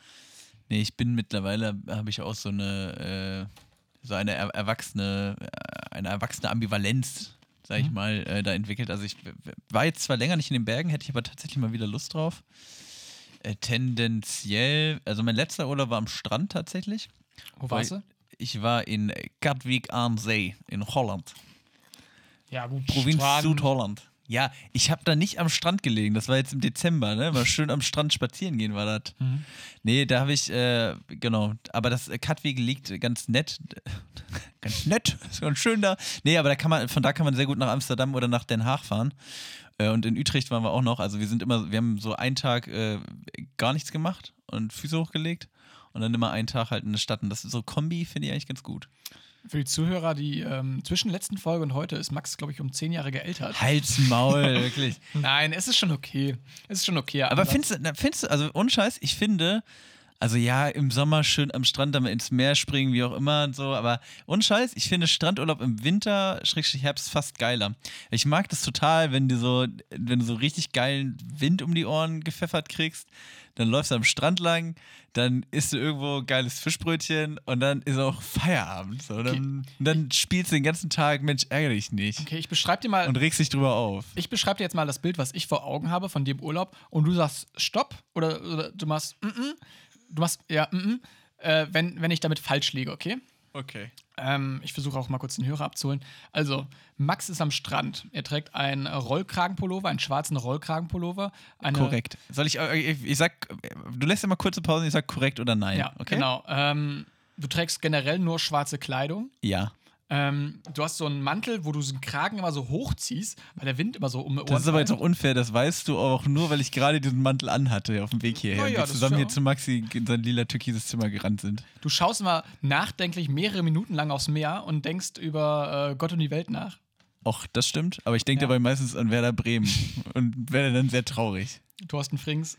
Nee, ich bin mittlerweile, habe ich auch so eine, äh, so eine er erwachsene, äh, eine erwachsene Ambivalenz, sag ich Mhm. mal, äh, da entwickelt. Also ich war jetzt zwar länger nicht in den Bergen, hätte ich aber tatsächlich mal wieder Lust drauf. Äh, tendenziell, also mein letzter Urlaub war am Strand tatsächlich. Wo warst du? Ich war in Katwijk aan Zee in Holland. Ja, gut. Provinz. Südholland. Ja, ich habe da nicht am Strand gelegen. Das war jetzt im Dezember, ne? Mal schön am Strand spazieren gehen war das. Mhm. Nee, da habe ich, äh, genau. Aber das Katweg liegt ganz nett. ganz nett. Ist ganz schön da. Nee, aber da kann man, von da kann man sehr gut nach Amsterdam oder nach Den Haag fahren. Äh, und in Utrecht waren wir auch noch. Also wir sind immer, wir haben so einen Tag äh, gar nichts gemacht und Füße hochgelegt. Und dann immer einen Tag halt in der Stadt. Und das ist so Kombi, finde ich eigentlich ganz gut. Für die Zuhörer, die ähm, zwischen letzten Folge und heute ist Max, glaube ich, um zehn Jahre geältert. Hals, Maul, wirklich. Nein, es ist schon okay. Es ist schon okay. Aber findest findest du, also ohne Scheiß, ich finde, also ja, im Sommer schön am Strand damit ins Meer springen, wie auch immer und so, aber ohne Scheiß, ich finde Strandurlaub im Winter, Schrägstrich Herbst, fast geiler. Ich mag das total, wenn du so, wenn du so richtig geilen Wind um die Ohren gepfeffert kriegst, dann läufst du am Strand lang, dann isst du irgendwo geiles Fischbrötchen und dann ist auch Feierabend. So. Dann, dann spielst du den ganzen Tag, Mensch, ärgere dich nicht. Okay, ich beschreibe dir mal. Und regst dich drüber auf. Ich beschreibe dir jetzt mal das Bild, was ich vor Augen habe von dir im Urlaub und du sagst Stopp oder, oder du machst mm -mm, du machst ja mm -mm, äh, wenn, wenn ich damit falsch liege, okay? Okay. Ähm, ich versuche auch mal kurz den Hörer abzuholen. Also, Max ist am Strand. Er trägt einen Rollkragenpullover, einen schwarzen Rollkragenpullover. Korrekt. Soll ich, äh, ich, ich sag, du lässt immer kurze Pause, ich sag korrekt oder nein. Ja, okay? genau. Ähm, du trägst generell nur schwarze Kleidung. Ja. Ähm, du hast so einen Mantel, wo du den Kragen immer so hochziehst, weil der Wind immer so um Das ist aber jetzt auch unfair, das weißt du auch nur, weil ich gerade diesen Mantel anhatte auf dem Weg hierher. Ja, und ja, wir das zusammen hier zu Maxi in sein lila türkises Zimmer gerannt sind. Du schaust immer nachdenklich mehrere Minuten lang aufs Meer und denkst über äh, Gott und die Welt nach. Och, das stimmt, aber ich denke Ja. dabei meistens an Werder Bremen und werde dann sehr traurig. Thorsten Frings.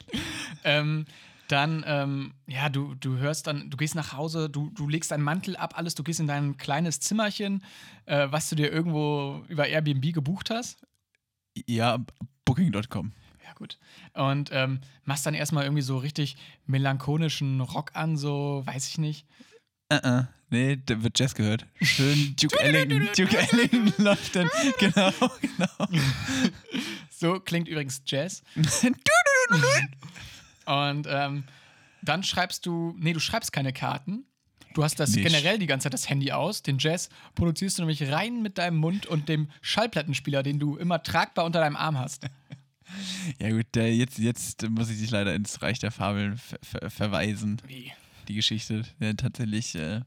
ähm, dann, ähm, ja, du, du hörst dann, du gehst nach Hause, du, du legst deinen Mantel ab, alles, du gehst in dein kleines Zimmerchen, äh, was du dir irgendwo über Airbnb gebucht hast. Ja, booking.com. Ja, gut. Und ähm, machst dann erstmal irgendwie so richtig melancholischen Rock an, so, weiß ich nicht. Äh, äh. Nee, da wird Jazz gehört. Schön Duke Ellington. Duke Ellington läuft dann. Genau, genau. So klingt übrigens Jazz. Und ähm, dann schreibst du, nee, du schreibst keine Karten. Du hast das Nee, generell die ganze Zeit das Handy aus. Den Jazz produzierst du nämlich rein mit deinem Mund und dem Schallplattenspieler, den du immer tragbar unter deinem Arm hast. Ja gut, äh, jetzt, jetzt muss ich dich leider ins Reich der Fabeln ver ver verweisen. Wie? Die Geschichte. Ja, tatsächlich äh,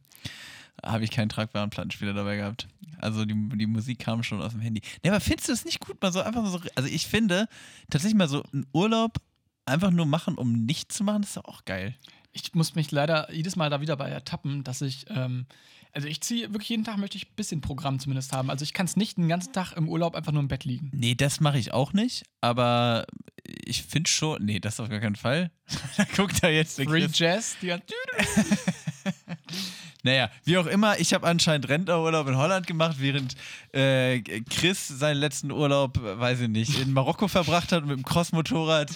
habe ich keinen tragbaren Plattenspieler dabei gehabt. Also die, die Musik kam schon aus dem Handy. Nee, aber findest du es nicht gut, mal so einfach so. Also ich finde tatsächlich mal so einen Urlaub einfach nur machen, um nichts zu machen, ist doch auch geil. Ich muss mich leider jedes Mal da wieder bei ertappen, dass ich, ähm, also ich ziehe wirklich jeden Tag möchte ich ein bisschen Programm zumindest haben. Also ich kann es nicht den ganzen Tag im Urlaub einfach nur im Bett liegen. Nee, das mache ich auch nicht, aber ich finde schon. Nee, das auf gar keinen Fall. da guckt er jetzt der Free Chris. Jazz, die ganze Naja, wie auch immer, ich habe anscheinend Rentnerurlaub in Holland gemacht, während äh, Chris seinen letzten Urlaub, äh, weiß ich nicht, in Marokko verbracht hat und mit dem Crossmotorrad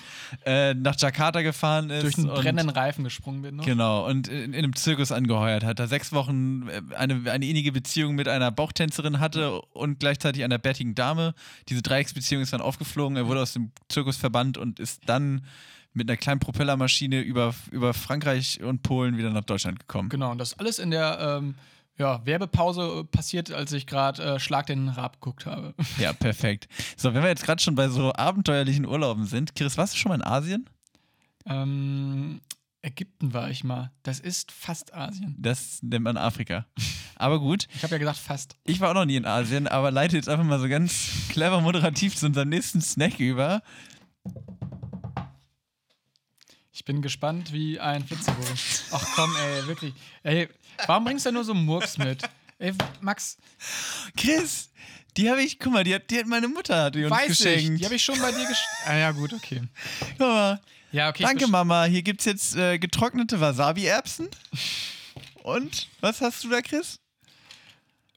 äh, nach Jakarta gefahren ist. durch einen brennenden Reifen gesprungen bin. Ne? Genau, und in, in einem Zirkus angeheuert hat, da sechs Wochen äh, eine, eine innige Beziehung mit einer Bauchtänzerin hatte und gleichzeitig einer bärtigen Dame. Diese Dreiecksbeziehung ist dann aufgeflogen, er wurde aus dem Zirkus verbannt und ist dann mit einer kleinen Propellermaschine über, über Frankreich und Polen wieder nach Deutschland gekommen. Genau, und das alles in der ähm, ja, Werbepause äh, passiert, als ich gerade äh, Schlag den Rab geguckt habe. Ja, perfekt. So, wenn wir jetzt gerade schon bei so abenteuerlichen Urlauben sind, Chris, warst du schon mal in Asien? ähm, Ägypten war ich mal. Das ist fast Asien. Das nennt man Afrika. Aber gut, Ich habe ja gesagt fast. ich war auch noch nie in Asien, aber leite jetzt einfach mal so ganz clever moderativ zu unserem nächsten Snack über. Ich bin gespannt wie ein Flitzebogen. Ach komm, ey, wirklich. Ey, warum bringst du nur so Murks mit? Ey, Max, Chris, die habe ich, guck mal, die hat, die hat meine Mutter hat die uns weiß geschenkt. ich. Die habe ich schon bei dir geschenkt. Ah ja, gut, okay. Guck mal. Ja, okay. Danke, Mama. Hier gibt es jetzt äh, getrocknete Wasabi-Erbsen. Und was hast du da, Chris?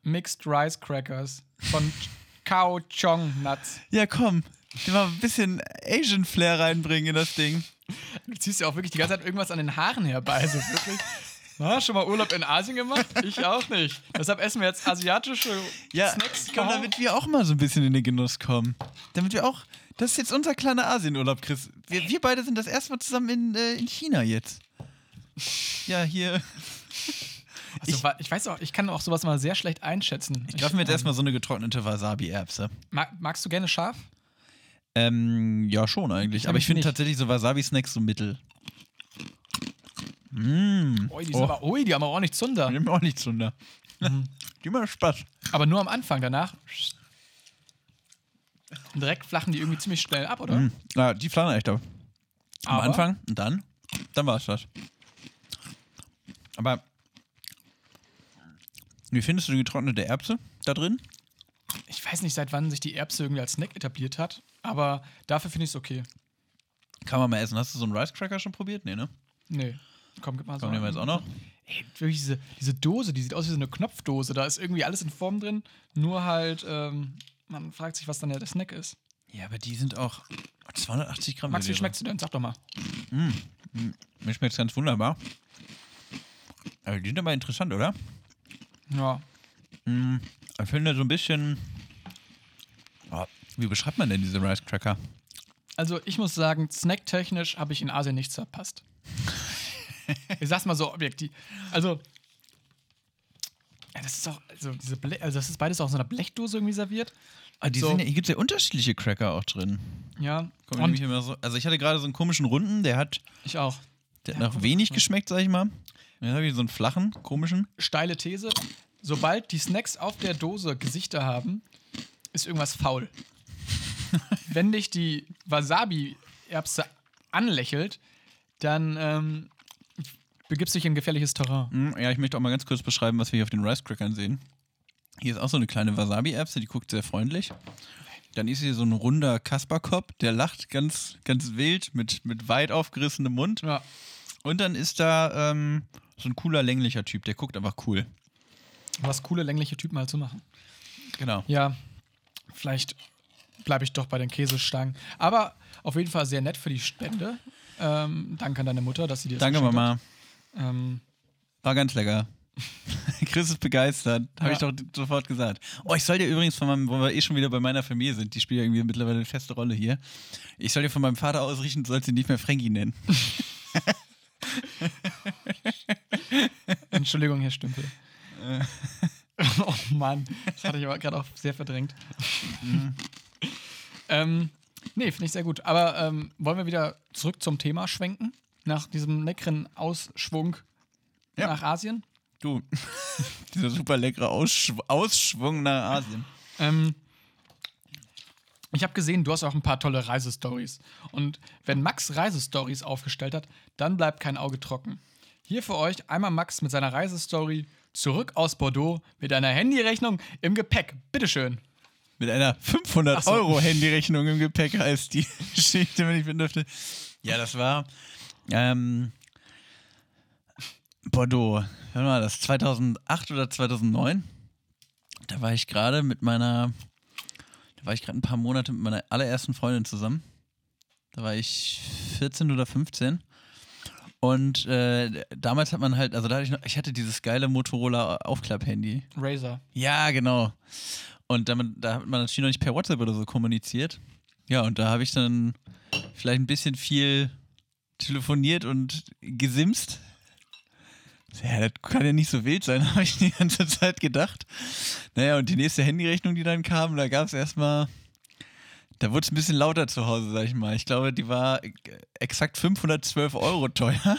Mixed Rice Crackers von Kao Chong Nuts. Ja, komm. Mal ein bisschen Asian Flair reinbringen in das Ding. Du ziehst ja auch wirklich die ganze Zeit irgendwas an den Haaren herbei. Also wirklich. Na, schon mal Urlaub in Asien gemacht? Ich auch nicht. Deshalb essen wir jetzt asiatische Ja, Snacks. komm, damit wir auch mal so ein bisschen in den Genuss kommen. Damit wir auch. Das ist jetzt unser kleiner Asienurlaub, Chris. Wir, wir beide sind das erste Mal zusammen in, äh, in China jetzt. Ja, hier. Also, wa- ich weiß auch, ich kann auch sowas mal sehr schlecht einschätzen. Ich greife mir jetzt ähm, erstmal so eine getrocknete Wasabi-Erbse. mag, magst du gerne scharf? Ähm, ja, schon eigentlich. Ich Aber ich finde nicht. tatsächlich so Wasabi-Snacks so mittel. Mmh. Ui, die, sind aber, ui, die haben aber auch nicht Zunder. Die haben auch nichts runter. Die machen Spaß. Aber nur am Anfang, danach. Direkt flachen die irgendwie ziemlich schnell ab, oder? Mhm. Ja, die flachen echt ab. Am Aber- Anfang und dann, dann war es das. Aber wie findest du die getrocknete Erbse da drin? Ich weiß nicht, seit wann sich die Erbse irgendwie als Snack etabliert hat, aber dafür finde ich es okay. Kann man mal essen. Hast du so einen Rice Cracker schon probiert? Nee, ne? Nee. Komm, gib mal so. Kommen nehmen wir jetzt auch noch. Ey, wirklich diese, diese Dose, die sieht aus wie so eine Knopfdose. Da ist irgendwie alles in Form drin, nur halt, ähm, man fragt sich, was dann der Snack ist. Ja, aber die sind auch 280 Gramm. Max, wie schmeckst du denn? Sag doch mal. Mir schmeckt es ganz wunderbar. Aber die sind aber interessant, oder? Ja. Ich finde so ein bisschen. Wie beschreibt man denn diese Rice Cracker? Also, ich muss sagen, snacktechnisch habe ich in Asien nichts verpasst. ich sag's mal so objektiv. Also, ja, das ist auch, also, diese Ble also das ist beides auch in so einer Blechdose irgendwie serviert. Ah, die So. sind ja, hier gibt es ja unterschiedliche Cracker auch drin. Ja. Kommen immer so, also ich hatte gerade so einen komischen runden, der hat, ich auch. der hat Ja, nach wenig geschmeckt, sag ich mal. Jetzt habe ich so einen flachen, komischen. Steile These. Sobald die Snacks auf der Dose Gesichter haben, ist irgendwas faul. Wenn dich die Wasabi-Erbse anlächelt, dann ähm, begibst du dich in gefährliches Terrain. Hm, Ja, ich möchte auch mal ganz kurz beschreiben, was wir hier auf den Rice Crackern sehen. Hier ist auch so eine kleine Wasabi-Erbse, die guckt sehr freundlich. Dann ist hier so ein runder Kasperkopf, der lacht ganz, ganz wild mit, mit weit aufgerissenem Mund. Ja. Und dann ist da ähm, so ein cooler, länglicher Typ, der guckt einfach cool. Was coole, längliche Typen halt zu machen. Genau. Ja, vielleicht bleibe ich doch bei den Käsestangen. Aber auf jeden Fall sehr nett für die Spende. Ähm, danke an deine Mutter, dass sie dir das Danke, Mama. Hat. Ähm, War ganz lecker. Chris ist begeistert. Habe ich Ja. doch sofort gesagt. Oh, ich soll dir übrigens von meinem, wo wir eh schon wieder bei meiner Familie sind, die spielt ja irgendwie mittlerweile eine feste Rolle hier. Ich soll dir von meinem Vater ausrichten, du sollst ihn nicht mehr Frankie nennen. Entschuldigung, Herr Stümpel. oh Mann, das hatte ich aber gerade auch sehr verdrängt. ähm, nee, finde ich sehr gut. Aber ähm, wollen wir wieder zurück zum Thema schwenken? Nach diesem leckeren Ausschwung Ja. nach Asien? Du, dieser super leckere Ausschw Ausschwung nach Asien. Ähm, ich habe gesehen, du hast auch ein paar tolle Reisestories. Und wenn Max Reisestories aufgestellt hat, dann bleibt kein Auge trocken. Hier für euch einmal Max mit seiner Reisestory zurück aus Bordeaux mit einer Handyrechnung im Gepäck. Bitteschön. Mit einer 500 Ach so. Euro Handyrechnung im Gepäck heißt die Geschichte, wenn ich bin dürfte. Ja, das war ähm, Bordeaux. Wann war das? 2008 oder 2009? Da war ich gerade mit meiner, da war ich gerade ein paar Monate mit meiner allerersten Freundin zusammen. Da war ich 14 oder 15. Und äh, damals hat man halt, also da hatte ich noch, ich hatte dieses geile Motorola Aufklapp-Handy. Razer. Ja, genau. Und damit, da hat man natürlich noch nicht per WhatsApp oder so kommuniziert. Ja, und da habe ich dann vielleicht ein bisschen viel telefoniert und gesimst. Ja, das kann ja nicht so wild sein, habe ich die ganze Zeit gedacht. Naja, und die nächste Handyrechnung, die dann kam, da gab es erstmal, da wurde es ein bisschen lauter zu Hause, sag ich mal. Ich glaube, die war äh, exakt 512 Euro teuer.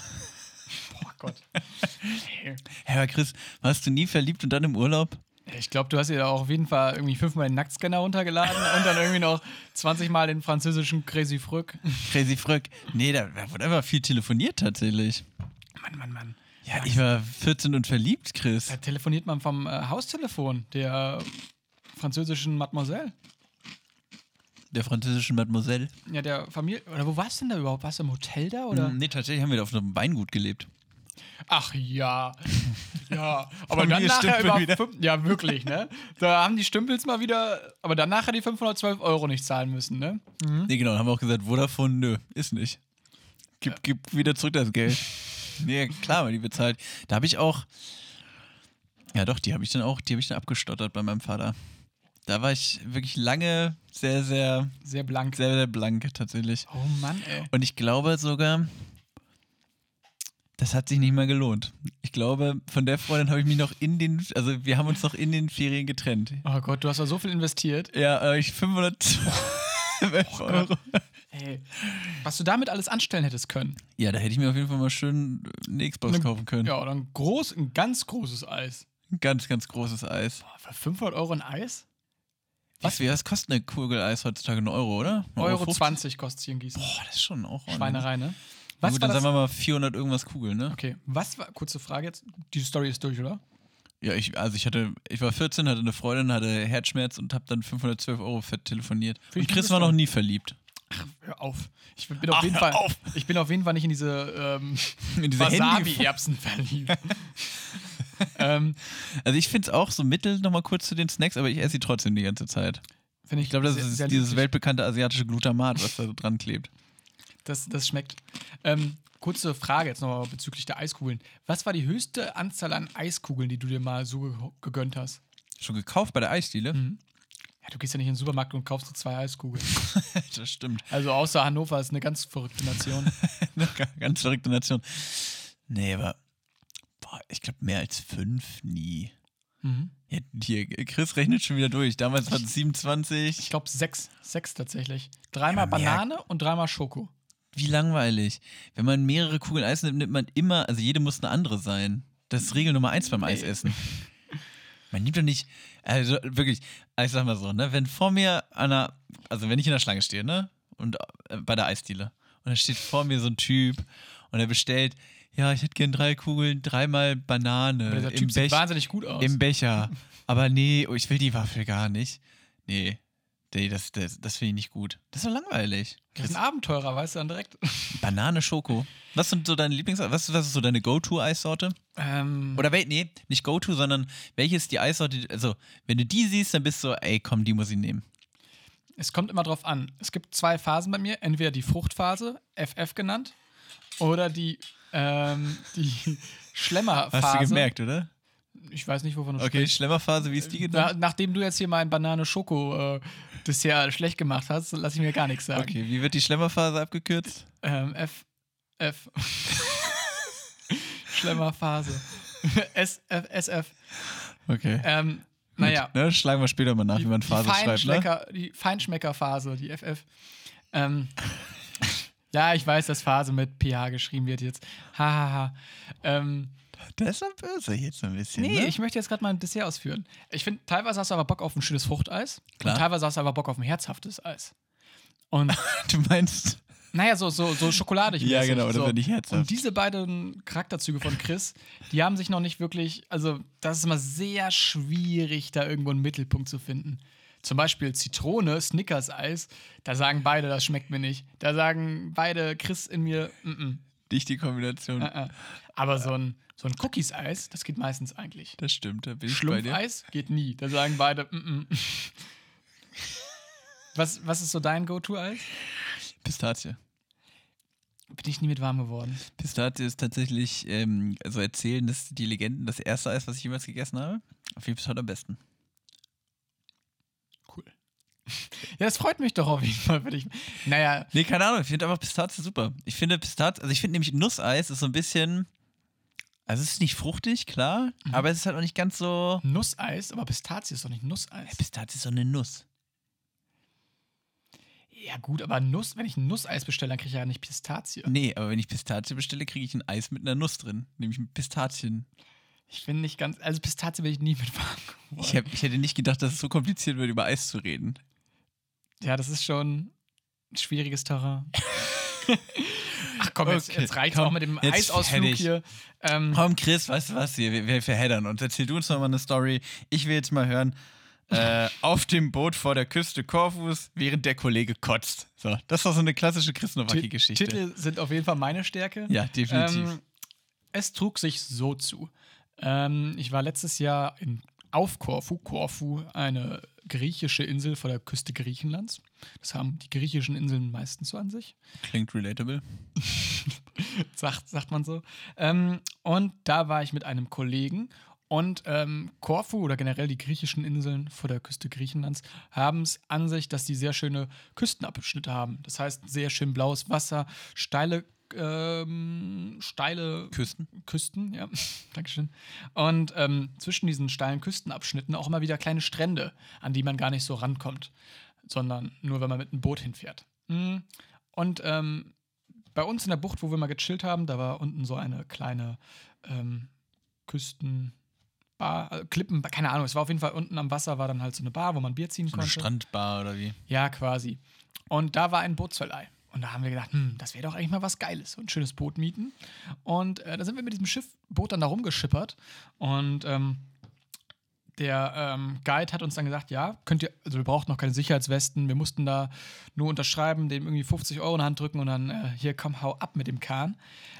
Oh Gott. Hey. Ja, aber Chris, warst du nie verliebt und dann im Urlaub? Ich glaube, du hast dir auch auf jeden Fall irgendwie fünfmal den Nacktscanner runtergeladen und dann irgendwie noch 20 Mal den französischen Crazy Frück. Crazy Fröck. Nee, da, da wurde einfach viel telefoniert tatsächlich. Mann, Mann, Mann. Ja, ich war 14 und verliebt, Chris. Da telefoniert man vom äh, Haustelefon der äh, französischen Mademoiselle. Der französischen Mademoiselle. Ja, der Familie. Oder wo warst du denn da überhaupt? Warst du im Hotel da? Oder? Mm, Nee, tatsächlich haben wir da auf einem Weingut gelebt. Ach ja. Ja. Aber dann nachher über. wieder. fünf- Ja, wirklich, ne? Da haben die Stümpels mal wieder. Aber dann nachher die 512 Euro nicht zahlen müssen, ne? Nee, genau, dann haben wir auch gesagt, Vodafone, nö, ist nicht. Gib, gib wieder zurück das Geld. nee, klar, weil die bezahlt. Da habe ich auch, ja doch, die habe ich dann auch, die habe ich dann abgestottert bei meinem Vater. Da war ich wirklich lange sehr, sehr, Sehr blank. sehr, sehr blank tatsächlich. Oh Mann, ey. Und ich glaube sogar, das hat sich nicht mehr gelohnt. Ich glaube, von der Freundin habe ich mich noch in den, also wir haben uns noch in den Ferien getrennt. Oh Gott, du hast da so viel investiert. Ja, äh, ich 500 Euro. Ey. Was du damit alles anstellen hättest können. Ja, da hätte ich mir auf jeden Fall mal schön eine Xbox Ne- kaufen können. Ja, oder ein groß, ein ganz großes Eis. Ein ganz, ganz großes Eis. Boah, für 500 Euro ein Eis? Was, was kostet eine Kugel Eis heutzutage? Ein Euro, oder? Ein Euro 50? 20 kostet hier in Gießen. Boah, das ist schon auch. Schweinerei, ne? Was gut, dann das? sagen wir mal 400 irgendwas Kugeln, ne? Okay, was war, kurze Frage jetzt, die Story ist durch, oder? Ja, ich, also ich hatte, ich war 14, hatte eine Freundin, hatte Herzschmerz und habe dann 512 Euro fett telefoniert. Und Chris war noch nie verliebt. Hör auf. Ich bin auf Ach, jeden hör Fall, auf. ich bin auf jeden Fall nicht in diese ähm, In diese Wasabi-Erbsen verliebt. ähm, also ich finde es auch so mittel nochmal kurz zu den Snacks, aber ich esse sie trotzdem die ganze Zeit. Finde Ich glaube, das sehr- ist sehr dieses lieblich. weltbekannte asiatische Glutamat, was da so dran klebt. Das, das schmeckt. Ähm, kurze Frage jetzt nochmal bezüglich der Eiskugeln. Was war die höchste Anzahl an Eiskugeln, die du dir mal so ge gegönnt hast? Schon gekauft bei der Eisdiele? Mhm. Ja, du gehst ja nicht in den Supermarkt und kaufst dir zwei Eiskugeln. das stimmt. Also außer Hannover ist eine ganz verrückte Nation. Eine ganz verrückte Nation. Nee, aber boah, ich glaube mehr als fünf nie. mhm. Ja, hier, Chris rechnet schon wieder durch. Damals waren es Ich 27. glaube sechs. Sechs tatsächlich. Dreimal Ja, mehr- Banane und dreimal Schoko. Wie langweilig. Wenn man mehrere Kugeln Eis nimmt, nimmt man immer, also jede muss eine andere sein. Das ist Regel Nummer eins beim Eisessen. Man nimmt doch nicht, also wirklich, also ich sag mal so, ne, wenn vor mir einer, also wenn ich in der Schlange stehe, ne, und äh, bei der Eisdiele, und dann steht vor mir so ein Typ und er bestellt, ja, ich hätte gern drei Kugeln, dreimal Banane Dieser Äh, im, Typ sieht Bech wahnsinnig gut aus. im Becher. Aber nee, oh, ich will die Waffel gar nicht. Nee, nee das, das, das finde ich nicht gut. Das ist doch langweilig. das ist ein Abenteurer, weißt du dann direkt. Banane Schoko. Was sind so deine Lieblings... Was, was ist so deine Go-To-Eissorte? Ähm, Oder wel, nee, nicht Go-To, sondern welche ist die Eissorte, also wenn du die siehst, dann bist du so, ey, komm, die muss ich nehmen. Es kommt immer drauf an. Es gibt zwei Phasen bei mir. Entweder die Fruchtphase, FF genannt, oder die, ähm, die Schlemmerphase. Hast du gemerkt, oder? Ich weiß nicht, wovon du Okay, sprichst. Schlemmerphase, wie ist die Na, genannt? nachdem du jetzt hier mein Banane-Schoko-Dessert schlecht gemacht hast, lass ich mir gar nichts sagen. Okay, wie wird die Schlemmerphase abgekürzt? Ähm, F. F. Schlemmerphase. S, F, SF. Okay. Ähm, naja. Ne, schlagen wir später mal nach, die, wie man Phase schreibt, ne? Die Feinschmeckerphase, die FF. Ähm, ja, ich weiß, dass Phase mit PH geschrieben wird jetzt. Hahaha. Ha, ha. ähm, Das ist doch böse jetzt so ein bisschen, nee, ne? ich möchte jetzt gerade mal ein Dessert ausführen. Ich finde, teilweise hast du aber Bock auf ein schönes Fruchteis. Klar. Und teilweise hast du aber Bock auf ein herzhaftes Eis. Und Du meinst, naja, so, so, so schokoladig. Ja, genau, das so. wär nicht herzhaft. Und diese beiden Charakterzüge von Chris, die haben sich noch nicht wirklich, also das ist immer sehr schwierig, da irgendwo einen Mittelpunkt zu finden. Zum Beispiel Zitrone, Snickers-Eis, da sagen beide, das schmeckt mir nicht. Da sagen beide, Chris in mir, mm -mm, nicht die Kombination. äh, äh. Aber so ein, so ein Cookies-Eis, das geht meistens eigentlich. Das stimmt, da bin ich bei dir. Schlumpfeis geht nie. Da sagen beide, mm -mm. Was, was ist so dein Go-To-Eis? Pistazie. Bin ich nie mit warm geworden. Pistazie ist tatsächlich, ähm, also erzählen das die Legenden, das erste Eis, was ich jemals gegessen habe. Auf jeden Fall am besten. Ja, das freut mich doch auf jeden Fall für dich. Naja, Nee, keine Ahnung, ich finde einfach Pistazie super. Ich finde Pistazie, also ich finde nämlich Nusseis ist so ein bisschen, also es ist nicht fruchtig, klar, Mhm. aber es ist halt auch nicht ganz so, Nusseis, aber Pistazie ist doch nicht Nusseis. Pistazie ist so eine Nuss. Ja, gut, aber Nuss, wenn ich ein Nusseis bestelle, dann kriege ich ja nicht Pistazie. Nee, aber wenn ich Pistazie bestelle, kriege ich ein Eis mit einer Nuss drin, nämlich mit Pistazien. Ich finde nicht ganz, also Pistazie will ich nie mit warm geworden. Ich, hab, ich hätte nicht gedacht, dass es so kompliziert wird, über Eis zu reden. Ja, das ist schon ein schwieriges Terrain. Ach komm, jetzt, Okay, jetzt reicht's komm, auch mit dem Eisausflug hier. Ähm, Komm, Chris, weißt du was hier? Wir, wir verheddern uns. Erzähl du uns noch mal eine Story. Ich will jetzt mal hören. Äh, auf dem Boot vor der Küste Korfus, während der Kollege kotzt. So, das ist doch so eine klassische Chris Ti- Nowacki-Geschichte. Titel sind auf jeden Fall meine Stärke. Ja, definitiv. Ähm, es trug sich so zu. Ähm, ich war letztes Jahr in, auf Korfu, Korfu, eine griechische Insel vor der Küste Griechenlands. Das haben die griechischen Inseln meistens so an sich. Klingt relatable. sagt, sagt man so. Ähm, und da war ich mit einem Kollegen und ähm, Korfu oder generell die griechischen Inseln vor der Küste Griechenlands haben es an sich, dass die sehr schöne Küstenabschnitte haben. Das heißt, sehr schön blaues Wasser, steile, ähm, steile Küsten. Küsten, ja, Dankeschön. Und ähm, zwischen diesen steilen Küstenabschnitten auch immer wieder kleine Strände, an die man gar nicht so rankommt, sondern nur, wenn man mit einem Boot hinfährt. Mm. Und ähm, bei uns in der Bucht, wo wir mal gechillt haben, da war unten so eine kleine ähm, Küstenbar, äh, Klippen, keine Ahnung, es war auf jeden Fall unten am Wasser, war dann halt so eine Bar, wo man Bier ziehen So eine konnte. Strandbar oder wie? Ja, quasi. Und da war ein Bootsverleih. Und da haben wir gedacht, hm, das wäre doch eigentlich mal was Geiles, so ein schönes Boot mieten. Und äh, da sind wir mit diesem Schiffboot dann da rumgeschippert. Und ähm, der ähm, Guide hat uns dann gesagt, ja, könnt ihr, also wir brauchten noch keine Sicherheitswesten, wir mussten da nur unterschreiben, dem irgendwie 50 Euro in die Hand drücken und dann äh, hier komm, hau ab mit dem Kahn.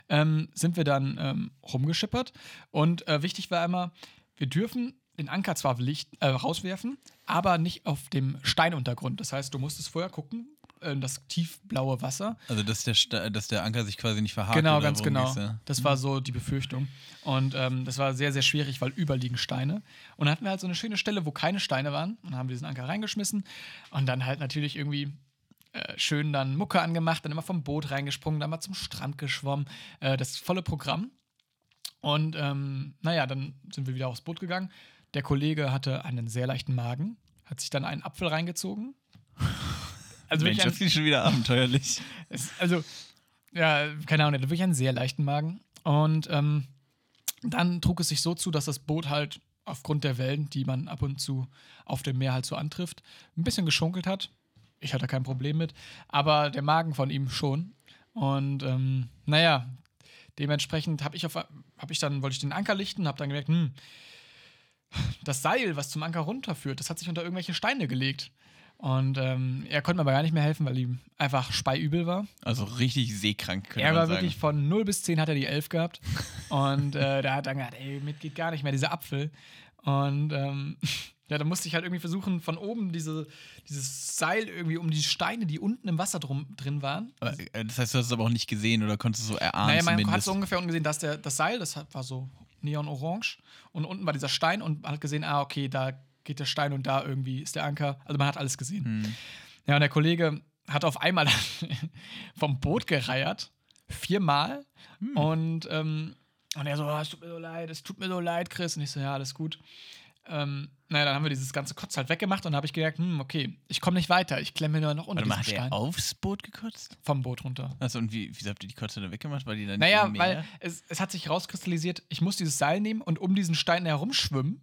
Ähm, sind wir dann ähm, rumgeschippert. Und äh, wichtig war immer, wir dürfen den Anker zwar licht, äh, rauswerfen, aber nicht auf dem Steinuntergrund. Das heißt, du musstest vorher gucken, das tiefblaue Wasser. Also, dass der, Sta- dass der Anker sich quasi nicht verhakt. Genau, ganz genau. da? Das war so die Befürchtung. Und ähm, das war sehr, sehr schwierig, weil überall liegen Steine. Und dann hatten wir halt so eine schöne Stelle, wo keine Steine waren. Und dann haben wir diesen Anker reingeschmissen. Und dann halt natürlich irgendwie äh, schön dann Mucke angemacht, dann immer vom Boot reingesprungen, dann mal zum Strand geschwommen. Äh, das volle Programm. Und ähm, naja, dann sind wir wieder aufs Boot gegangen. Der Kollege hatte einen sehr leichten Magen, hat sich dann einen Apfel reingezogen. Also Mensch, das ist schon wieder abenteuerlich. also, ja, keine Ahnung, wirklich einen sehr leichten Magen. Und ähm, dann trug es sich so zu, dass das Boot halt aufgrund der Wellen, die man ab und zu auf dem Meer halt so antrifft, ein bisschen geschunkelt hat. Ich hatte kein Problem mit, aber der Magen von ihm schon. Und ähm, naja, dementsprechend habe ich, auf- hab ich dann, wollte ich den Anker lichten, habe dann gemerkt, hm, das Seil, was zum Anker runterführt, das hat sich unter irgendwelche Steine gelegt. Und ähm, er konnte mir aber gar nicht mehr helfen, weil ihm einfach speiübel war. Also richtig seekrank, könnte Er war wirklich von 0 bis 10 hat er die 11 gehabt. Und äh, da hat er gesagt, ey, mit geht gar nicht mehr, dieser Apfel. Und ähm, ja, da musste ich halt irgendwie versuchen, von oben diese, dieses Seil irgendwie um die Steine, die unten im Wasser drum, drin waren. Aber, äh, Das heißt, du hast es aber auch nicht gesehen oder konntest es so erahnen naja, man hat zumindest. so ungefähr ungesehen, dass der, das Seil, das hat- war so neon-orange. Und unten war dieser Stein und man hat gesehen, ah, okay, da geht der Stein und da irgendwie ist der Anker. Also man hat alles gesehen. Hm. Ja, und der Kollege hat auf einmal vom Boot gereiert. Viermal. Hm. Und, ähm, und er so, "Ah, es tut mir so leid, es tut mir so leid, Chris. Und ich so, ja, alles gut. Ähm, naja, dann haben wir dieses ganze Kotz halt weggemacht und dann habe ich gemerkt, hm, okay, ich komme nicht weiter. Ich klemme mir nur noch unter Warte mal, hat Stein er aufs Boot gekotzt? vom Boot runter. Achso, und wie, wieso habt ihr die Kotze dann weggemacht? Weil die dann Naja, weil es, es hat sich rauskristallisiert, ich muss dieses Seil nehmen und um diesen Stein herumschwimmen.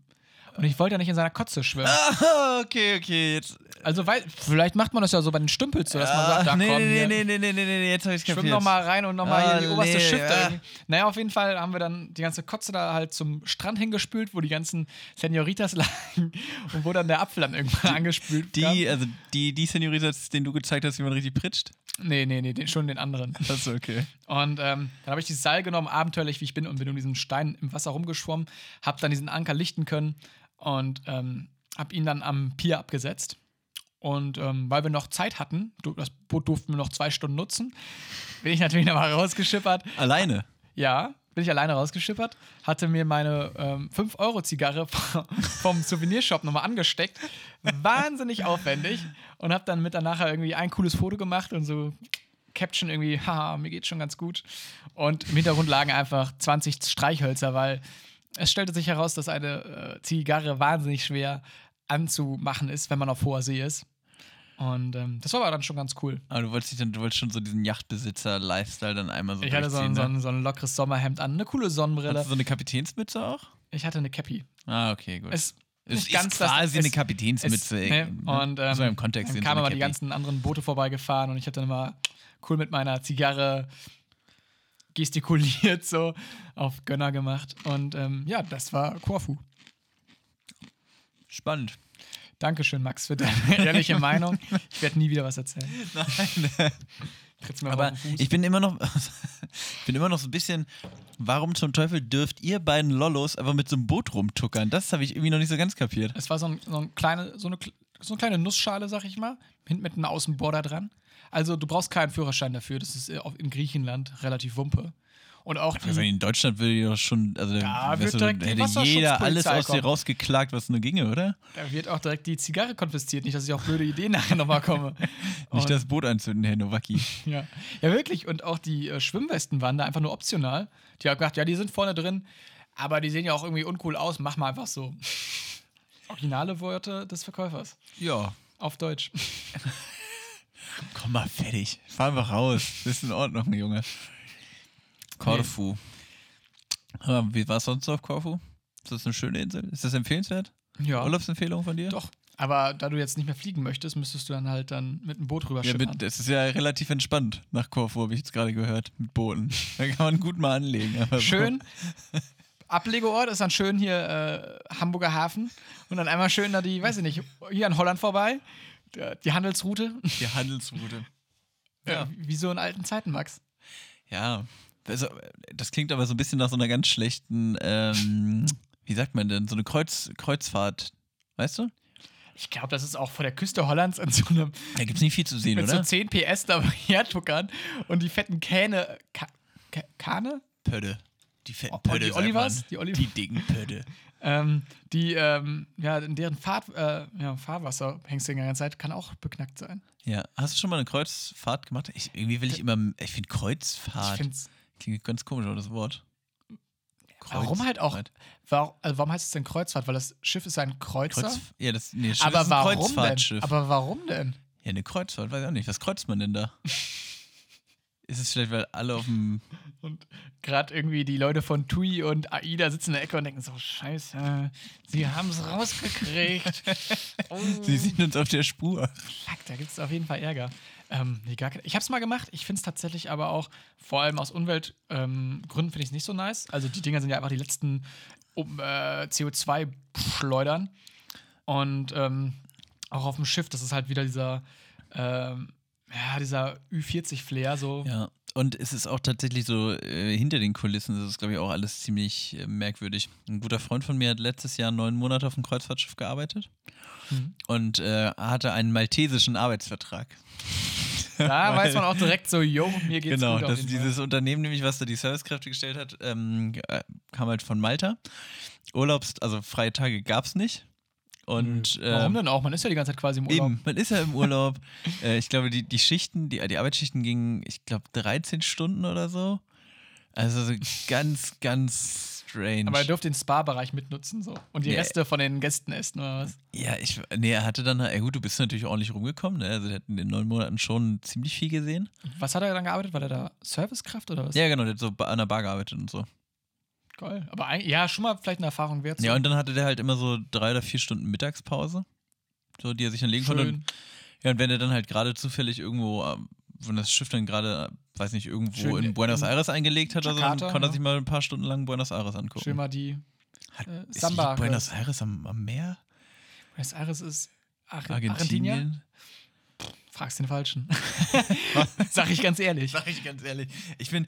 Und ich wollte ja nicht in seiner Kotze schwimmen. Ah, okay, okay, jetzt. Also, weil, vielleicht macht man das ja so bei den Stümpels, so dass man sagt, da Ah, nee, komm, nee, nee, nee, nee, nee, nee, jetzt hab ich's kapiert. schwimm noch mal rein und noch mal Ah, hier in die oberste nee, Schiff. ja. Da. Naja, auf jeden Fall haben wir dann die ganze Kotze da halt zum Strand hingespült, wo die ganzen Senioritas lagen und wo dann der Apfel dann irgendwann angespült kam. Die, also die, die Senioritas, den du gezeigt hast, wie man richtig pritscht? Nee, nee, nee, den, schon den anderen. Achso, okay. Und ähm, dann habe ich dieses Seil genommen, abenteuerlich wie ich bin, und bin um diesen Stein im Wasser rumgeschwommen, habe dann diesen Anker lichten können und ähm, habe ihn dann am Pier abgesetzt. Und ähm, weil wir noch Zeit hatten, das Boot durften wir noch zwei Stunden nutzen, bin ich natürlich nochmal rausgeschippert. Alleine? Ja, bin ich alleine rausgeschippert, hatte mir meine ähm, 5-Euro-Zigarre vom Souvenirshop nochmal angesteckt. Wahnsinnig aufwendig. Und habe dann mit dann nachher irgendwie ein cooles Foto gemacht und so Caption irgendwie, haha, mir geht's schon ganz gut. Und im Hintergrund lagen einfach 20 Streichhölzer, weil es stellte sich heraus, dass eine äh, Zigarre wahnsinnig schwer anzumachen ist, wenn man auf hoher See ist. Und ähm, das war aber dann schon ganz cool. Aber du wolltest, dich dann, du wolltest schon so diesen Yachtbesitzer-Lifestyle dann einmal so Ich hatte so ein, durchziehen, so, ne? ein, so ein lockeres Sommerhemd an, eine coole Sonnenbrille. Hattest du so eine Kapitänsmütze auch? Ich hatte eine Cappy. Ah, okay, gut. Es Es ist ganz das- quasi es- eine Kapitänsmütze. es, ey, ne, ne? Und ähm, so im Kontext dann kamen aber die ganzen anderen Boote vorbeigefahren und ich hatte dann mal cool mit meiner Zigarre gestikuliert, so auf Gönner gemacht. Und ähm, ja, das war Korfu. Spannend. Dankeschön, Max, für deine ehrliche Meinung. Ich werde nie wieder was erzählen. Nein. Aber ich bin immer noch, bin immer noch so ein bisschen, warum zum Teufel dürft ihr beiden Lollos einfach mit so einem Boot rumtuckern? Das habe ich irgendwie noch nicht so ganz kapiert. es war so, ein, so, ein kleine, so, eine, so eine kleine Nussschale, sag ich mal, hinten mit einem Außenborder dran. Also du brauchst keinen Führerschein dafür. Das ist äh, in Griechenland relativ Wumpe. Und auch die, in Deutschland würde doch schon, also Da wird du, direkt die hätte jeder alles aus dir rausgeklagt, was nur ginge, oder? da wird auch direkt die Zigarre konfisziert. Nicht, dass ich auf blöde Ideen nachher nochmal komme. Nicht das Boot anzünden, Herr Nowacki. Ja. ja, wirklich. Und auch die äh, Schwimmwesten waren da einfach nur optional. Die haben gedacht, ja, die sind vorne drin, aber die sehen ja auch irgendwie uncool aus. Mach mal einfach so. Originale Worte des Verkäufers. Ja, Auf Deutsch. komm mal fertig. Fahr einfach raus. Das ist in Ordnung, Junge. Korfu. Ah, Wie war es sonst auf Korfu? Ist das eine schöne Insel? Ist das empfehlenswert? Ja. Urlaubsempfehlung von dir? Doch. Aber da du jetzt nicht mehr fliegen möchtest, müsstest du dann halt dann mit dem Boot Ja, rüberschippern. mit, das ist ja relativ entspannt nach Korfu, habe ich jetzt gerade gehört, mit Booten. Da kann man gut mal anlegen. aber so- Schön. Ablegeort ist dann schön hier äh, Hamburger Hafen. Und dann einmal schön da die, weiß ich nicht, hier an Holland vorbei. Die Handelsroute. Die Handelsroute. Ja. Ja. Wie so in alten Zeiten, Max. Ja, also, das klingt aber so ein bisschen nach so einer ganz schlechten, ähm, wie sagt man denn, so eine Kreuz, Kreuzfahrt, weißt du? Ich glaube, das ist auch vor der Küste Hollands in so einem Da gibt es nicht viel zu sehen, mit oder? so 10 PS da hertuckern und die fetten Kähne. Ka Ka Kahne? Pötte. Die fetten Oh, Pötte. die Olivers? man. Die Olivers? Die dicken Pötte. Ähm, die, ähm, ja, in deren Fahrt, äh, ja, Fahrwasser hängst du die ganze Zeit, kann auch beknackt sein. Ja, hast du schon mal eine Kreuzfahrt gemacht? Ich, irgendwie will ich immer, ich finde Ich Kreuzfahrt, find's. klingt ganz komisch, aber das Wort. Warum halt auch? Warum, also warum heißt es denn Kreuzfahrt? Weil das Schiff ist ein Kreuzer. Kreuz, ja, das, nee, das Schiff aber ist ein warum denn? Kreuzfahrtschiff. Aber warum denn? ja, eine Kreuzfahrt, weiß ich auch nicht. Was kreuzt man denn da? ist es vielleicht, weil alle auf dem Und gerade irgendwie die Leute von TUI und AIDA sitzen in der Ecke und denken so, scheiße, sie haben es rausgekriegt. oh, Sie sind uns auf der Spur. fuck, da gibt es auf jeden Fall Ärger. Ähm, nee, gar ich habe es mal gemacht. Ich finde es tatsächlich aber auch, vor allem aus Umweltgründen, ähm, finde ich es nicht so nice. Also die Dinger sind ja einfach die letzten um, äh, CO2-Schleudern. Und ähm, auch auf dem Schiff, das ist halt wieder dieser, ähm, ja, dieser Ü40-Flair, so. Ja, und es ist auch tatsächlich so, äh, hinter den Kulissen ist es, glaube ich, auch alles ziemlich äh, merkwürdig. Ein guter Freund von mir hat letztes Jahr neun Monate auf dem Kreuzfahrtschiff gearbeitet Mhm. und äh, hatte einen maltesischen Arbeitsvertrag. Da Weil- weiß man auch direkt so, yo, mir geht's Genau, gut. Fall. dieses Unternehmen, nämlich, was da die Servicekräfte gestellt hat, ähm, äh, kam halt von Malta. Urlaubs-, also freie Tage gab es nicht. Und Warum ähm, denn auch? Man ist ja die ganze Zeit quasi im Urlaub. Eben, man ist ja im Urlaub. äh, ich glaube, die, die Schichten, die, die Arbeitsschichten gingen, ich glaube, 13 Stunden oder so. Also so ganz, ganz strange. Aber er durfte den Spa-Bereich mitnutzen so. und die Ja. Reste von den Gästen essen oder was? ja, ich, nee, er hatte dann, ja gut, du bist natürlich ordentlich rumgekommen, ne? Also, der hat in den neun Monaten schon ziemlich viel gesehen. Was hat er dann gearbeitet? War der da Servicekraft oder was? Ja, genau, der hat so an der Bar gearbeitet und so. Geil. Aber eigentlich, ja, schon mal vielleicht eine Erfahrung wert. Ja, und dann hatte der halt immer so drei oder vier Stunden Mittagspause, so, die er sich dann legen konnte. Und, ja, und wenn er dann halt gerade zufällig irgendwo, ähm, wenn das Schiff dann gerade, äh, weiß nicht, irgendwo Schön in Buenos in Aires eingelegt hat, oder so, dann Jakarta, konnte er ja. sich mal ein paar Stunden lang Buenos Aires angucken. Schön mal die Hat, äh, ist Samba. liegt Buenos Aires am, am Meer? Buenos Aires ist Ar Argentinien? Argentinien? Fragst den Falschen. Sag ich ganz ehrlich. Sag ich ganz ehrlich. Ich bin,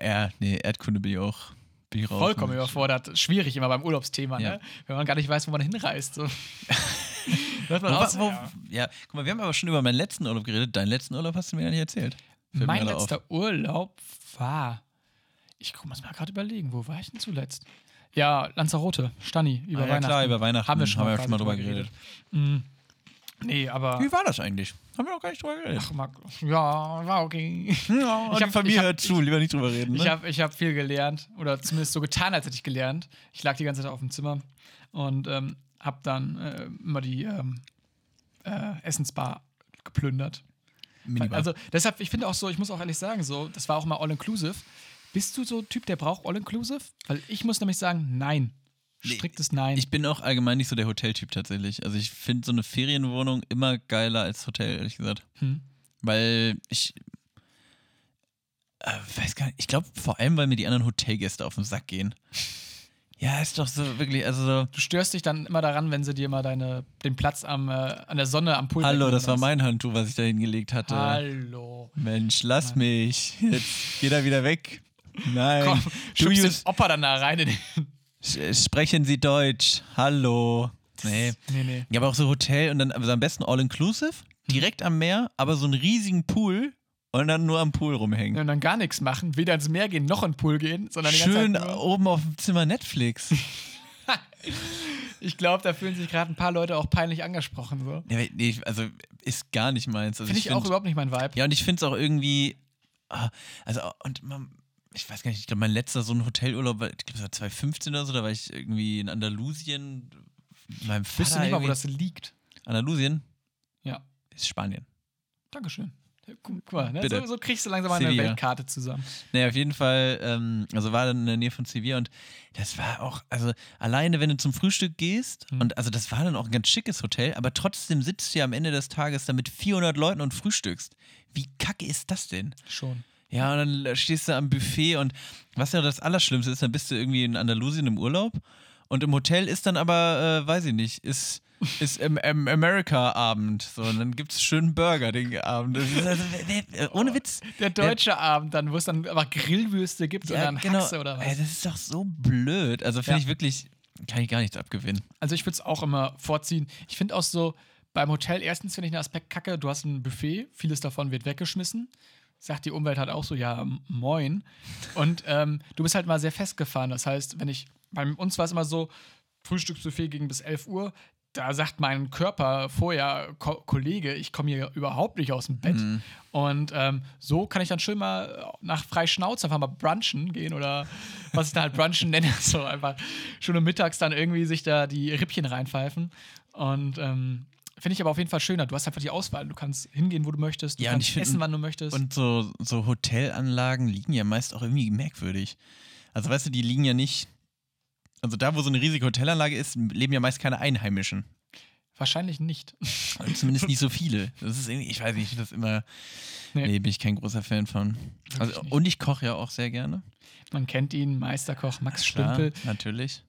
ja, nee, Erdkunde bin ich auch, bin ich raus. Vollkommen überfordert. Schwierig immer beim Urlaubsthema, Ja. ne? Wenn man gar nicht weiß, wo man hinreist. So. Hört man Wo, aus, wo, ja. ja, guck mal, wir haben aber schon über meinen letzten Urlaub geredet. Deinen letzten Urlaub hast du mir gar nicht erzählt. Fällt Mein gerade auf. letzter Urlaub war. Ich guck, muss mal gerade überlegen, wo war ich denn zuletzt? Ja, Lanzarote, Stani, über ah, ja, Weihnachten. klar, über Weihnachten Haben wir schon, haben wir schon mal drüber geredet. Mm. Nee, aber. Wie war das eigentlich? Haben wir noch gar nicht drüber geredet. Ach, Marc, ja, war okay. Ja, Ich die hab- Familie hab- hört zu, lieber nicht drüber reden. Ne? Ich habe ich hab viel gelernt oder zumindest so getan, als hätte ich gelernt. Ich lag die ganze Zeit auf dem Zimmer und ähm, habe dann äh, immer die ähm, äh, Essensbar geplündert. Minibar. Also deshalb, ich finde auch so, ich muss auch ehrlich sagen, so, das war auch mal all-inclusive. Bist du so ein Typ, der braucht all-inclusive? Weil ich muss nämlich sagen, nein. Striktes Nein. ich bin auch allgemein nicht so der Hoteltyp tatsächlich. Also ich finde so eine Ferienwohnung immer geiler als Hotel, ehrlich gesagt. Hm. Weil ich äh, weiß gar nicht, ich glaube vor allem, weil mir die anderen Hotelgäste auf den Sack gehen. Ja, ist doch so wirklich, also so. Du störst dich dann immer daran, wenn sie dir mal deine, den Platz am, äh, an der Sonne am Pult Hallo, das war mein Handtuch, was ich da hingelegt hatte. Hallo. Mensch, lass mich. Jetzt geh da wieder weg. Nein. Komm, du den Opa dann da rein in den. Sprechen Sie Deutsch. Hallo. Nee. Nee, nee. Ja, aber auch so Hotel und dann also am besten all-inclusive, direkt am Meer, aber so einen riesigen Pool und dann nur am Pool rumhängen. Und dann gar nichts machen, weder ins Meer gehen noch in den Pool gehen, sondern Schön oben auf dem Zimmer Netflix. Ich glaube, da fühlen sich gerade ein paar Leute auch peinlich angesprochen. So. Ja, nee, also ist gar nicht meins. Also Finde ich, auch find- überhaupt nicht mein Vibe. Ja, und ich finde es auch irgendwie. ah, Also, und man, ich weiß gar nicht, ich glaube, mein letzter so ein Hotelurlaub war, ich glaube, das war 2015 oder so, da war ich irgendwie in Andalusien. Meinem Vater Wisst du nicht mal, wo das liegt? Andalusien Ja. ist Spanien. Dankeschön. Guck, mal, ne? So, so kriegst du langsam mal eine. Weltkarte zusammen. Naja, auf jeden Fall, ähm, also war dann in der Nähe von Sevilla und das war auch, also alleine, wenn du zum Frühstück gehst, Mhm. und also das war dann auch ein ganz schickes Hotel, aber trotzdem sitzt du ja am Ende des Tages da mit 400 Leuten und frühstückst. Wie kacke ist das denn? Schon. Ja, und dann stehst du am Buffet und was ja das Allerschlimmste ist, dann bist du irgendwie in Andalusien im Urlaub und im Hotel ist dann aber, äh, weiß ich nicht, ist, ist im, im America-Abend. So, und dann gibt es schönen Burger den Abend. Also, wer- ohne Witz. Der deutsche Abend dann, wo es dann einfach Grillwürste gibt oder dann Haxe oder Ey, was. das ist doch so blöd. Also finde Ja. ich wirklich, kann ich gar nichts abgewinnen. Also ich würde es auch immer vorziehen. Ich finde auch so, beim Hotel erstens finde ich den Aspekt kacke, du hast ein Buffet, vieles davon wird weggeschmissen. Sagt die Umwelt halt auch so, ja, moin. Und ähm, du bist halt mal sehr festgefahren. Das heißt, wenn ich, bei uns war es immer so, Frühstücksbuffet ging bis 11 Uhr, da sagt mein Körper vorher, Ko Kollege, ich komme hier überhaupt nicht aus dem Bett. Mhm. Und ähm, so kann ich dann schön mal nach frei Schnauze einfach mal brunchen gehen oder was ich da halt brunchen nenne. So einfach schon um mittags dann irgendwie sich da die Rippchen reinpfeifen. Und ähm, finde ich aber auf jeden Fall schöner. Du hast einfach die Auswahl. Du kannst hingehen, wo du möchtest. Du Ja, und kannst essen, wann du möchtest. Und so, so Hotelanlagen liegen ja meist auch irgendwie merkwürdig. Also weißt du, die liegen ja nicht. Also da, wo so eine riesige Hotelanlage ist, leben ja meist keine Einheimischen. Wahrscheinlich nicht. Also zumindest nicht so viele. Das ist irgendwie, ich weiß nicht, das immer. Nee. Nee, bin ich kein großer Fan von. Also, und ich koche ja auch sehr gerne. Man kennt ihn, Meisterkoch Max Klar, Stümpel. natürlich.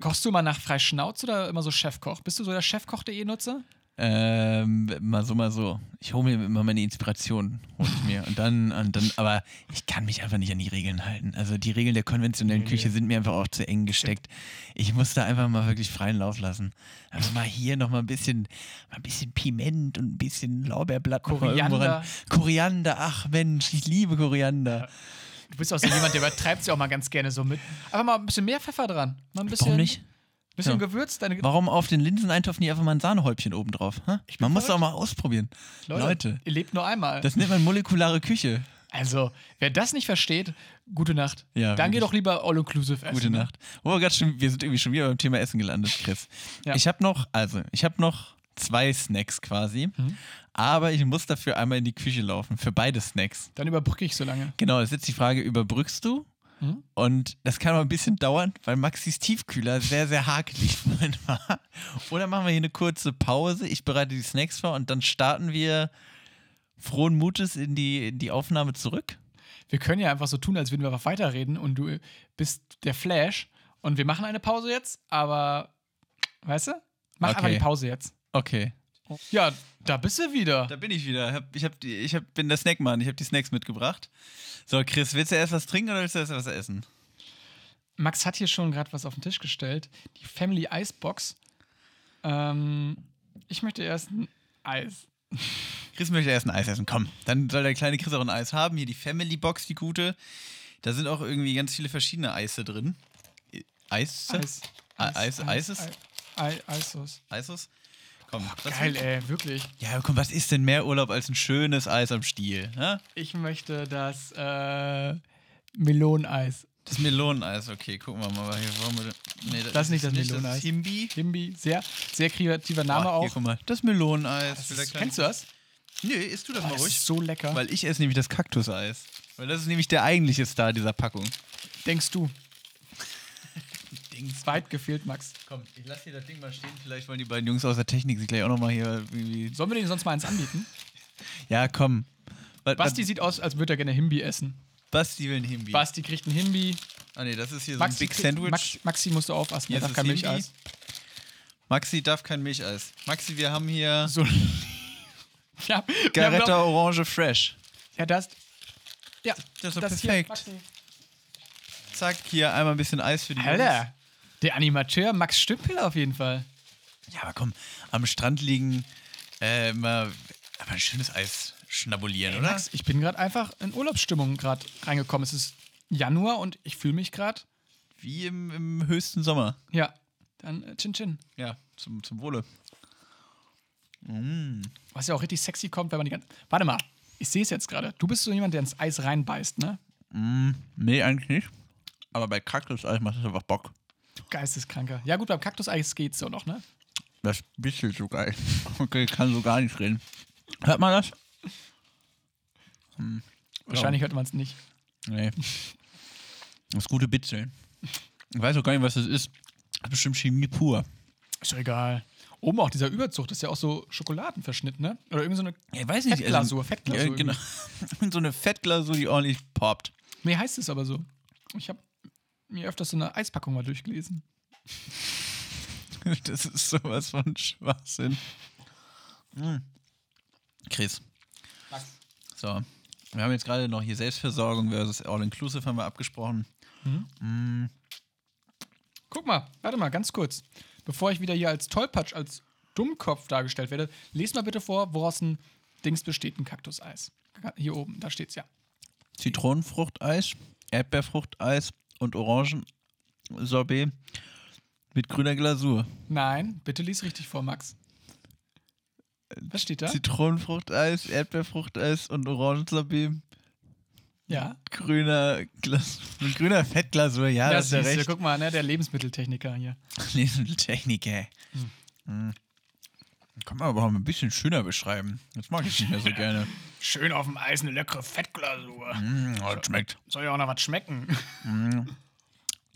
Kochst du mal nach frei Schnauze oder immer so Chefkoch? Bist du so der Chefkoch.de Nutzer? Ähm, mal so, mal so. Ich hole mir immer meine Inspiration, hole ich mir. Und dann, und dann, aber ich kann mich einfach nicht an die Regeln halten. Also die Regeln der konventionellen. Küche sind mir einfach auch zu eng gesteckt. Ich muss da einfach mal wirklich freien Lauf lassen. Also mal hier noch mal ein bisschen, mal ein bisschen Piment und ein bisschen Lorbeerblatt. Koriander. Koriander, ach Mensch, ich liebe Koriander. Du bist auch so jemand, der übertreibt sich auch mal ganz gerne so mit. Aber mal ein bisschen mehr Pfeffer dran. Mal ein bisschen, Warum nicht? bisschen Ja. Gewürz. Deine Warum auf den Linseneintopf nicht einfach mal ein Sahnehäubchen oben drauf? Man muss doch verrückt. mal ausprobieren. Leute, Leute, ihr lebt nur einmal. das nennt man molekulare Küche. also, wer das nicht versteht, gute Nacht. Ja, Dann geh doch lieber All-Inclusive essen. Gute ne? Nacht. Oh, schon, wir sind irgendwie schon wieder beim Thema Essen gelandet, Chris. Ja. Ich habe noch, also, ich habe noch zwei Snacks quasi, Mhm. Aber ich muss dafür einmal in die Küche laufen, für beide Snacks. Dann überbrücke ich so lange. Genau, das ist jetzt die Frage, überbrückst du? Mhm. Und das kann mal ein bisschen dauern, weil Maxis Tiefkühler sehr, sehr hakelig war. Oder machen wir hier eine kurze Pause, ich bereite die Snacks vor und dann starten wir frohen Mutes in die, in die Aufnahme zurück. Wir können ja einfach so tun, als würden wir einfach weiterreden und du bist der Flash und wir machen eine Pause jetzt, aber weißt du? Mach Okay. einfach die Pause jetzt. Okay. Ja, da bist du wieder. Da bin ich wieder. Ich, hab die, ich hab, bin der Snackmann. Ich habe die Snacks mitgebracht. So, Chris, willst du erst was trinken oder willst du erst was essen? Max hat hier schon gerade was auf den Tisch gestellt. Die Family Icebox. Ähm, ich möchte erst ein Eis. Chris möchte erst ein Eis essen. Komm, dann soll der kleine Chris auch ein Eis haben. Hier die Family Box, die gute. Da sind auch irgendwie ganz viele verschiedene Eise drin. Eis? Eis. Ah, Eis- Eises? Eis. Eissos. Eises? Komm, was Geil, ey, wirklich. Ja, komm, was ist denn mehr Urlaub als ein schönes Eis am Stiel? hä? Ich möchte das äh, Meloneneis. Das Meloneneis, okay, gucken wir mal. Hier, wollen wir, nee, Das ist nicht das Das Meloneneis. ist Himbi. Himbi, sehr, sehr kreativer Name auch. Hier, guck mal, das Meloneneis. Das ist, kennst du das? Nee, isst du das mal Das ruhig. ist so lecker. Weil ich esse nämlich das Kaktuseis. Weil das ist nämlich der eigentliche Star dieser Packung. Denkst du? Weit gefehlt, Max. Komm, ich lasse hier das Ding mal stehen. Vielleicht wollen die beiden Jungs aus der Technik sich gleich auch nochmal hier irgendwie. Sollen wir denen sonst mal eins anbieten? Ja, komm. Was- Basti was- sieht aus, als würde er gerne Himbi essen. Basti will ein Himbi. Basti kriegt ein Himbi. Ah, nee, das ist hier so Maxi ein Big Sandwich. Max, Maxi musst du aufpassen, Hier er darf kein Himbi. Milcheis. Maxi darf kein Milcheis. Maxi, wir haben hier So. ja, haben Garetta doch- Orange Fresh. Ja, das. Ja, Das ist hier, perfekt. Maxi. Zack, hier einmal ein bisschen Eis für die Jungs. Der Animateur Max Stümpel auf jeden Fall. Ja, aber komm, am Strand liegen, äh, mal, aber ein schönes Eis schnabulieren, oder? Max, ich bin gerade einfach in Urlaubsstimmung gerade reingekommen. Es ist Januar und ich fühle mich gerade. Wie im, im höchsten Sommer. Ja, dann äh, Chin Chin. Ja, zum, zum Wohle. Was ja auch richtig sexy kommt, wenn man die ganze. Warte mal, ich sehe es jetzt gerade. Du bist so jemand, der ins Eis reinbeißt, ne? Nee, eigentlich nicht. Aber bei Kaktuseis macht das einfach Bock. Geisteskranker. Ja, gut, beim Kaktuseis geht's so noch, ne? Das bisschen so geil. Okay, ich kann so gar nicht reden. Hört man das? Wahrscheinlich hört man es nicht. Nee. Das gute Bitzeln. Ich weiß auch gar nicht, was das ist. Das ist bestimmt Chemie pur. Ist doch egal. Oben auch dieser Überzug, das ist ja auch so Schokoladenverschnitt, ne? Oder irgend so eine. Ich weiß nicht. Fettglasur, Fettglasur Ja, genau. so eine Fettglasur, die ordentlich poppt. Nee, heißt es aber so. Ich habe mir öfters so eine Eispackung mal durchgelesen. Das ist sowas von Schwachsinn. Hm. Chris. So. Wir haben jetzt gerade noch hier Selbstversorgung versus All-Inclusive haben wir abgesprochen. Guck mal, warte mal, ganz kurz. Bevor ich wieder hier als Tollpatsch, als Dummkopf dargestellt werde, les mal bitte vor, woraus ein Dings besteht, ein Kaktuseis. Hier oben, da steht's ja. Zitronenfruchteis, Erdbeerfruchteis und Orangensorbet mit grüner Glasur. Nein, bitte lies richtig vor, Max. Was steht da? Zitronenfruchteis, Erdbeerfruchteis und Orangensorbet Ja. grüner Glas mit grüner Fettglasur. Ja, das ist ja recht. Guck mal, ne, der Lebensmitteltechniker hier. Lebensmitteltechniker. Hm. Kann man aber auch ein bisschen schöner beschreiben. Jetzt mag ich nicht mehr so gerne. Schön auf dem Eis eine leckere Fettglasur. Mm, das schmeckt. Soll ja auch noch was schmecken.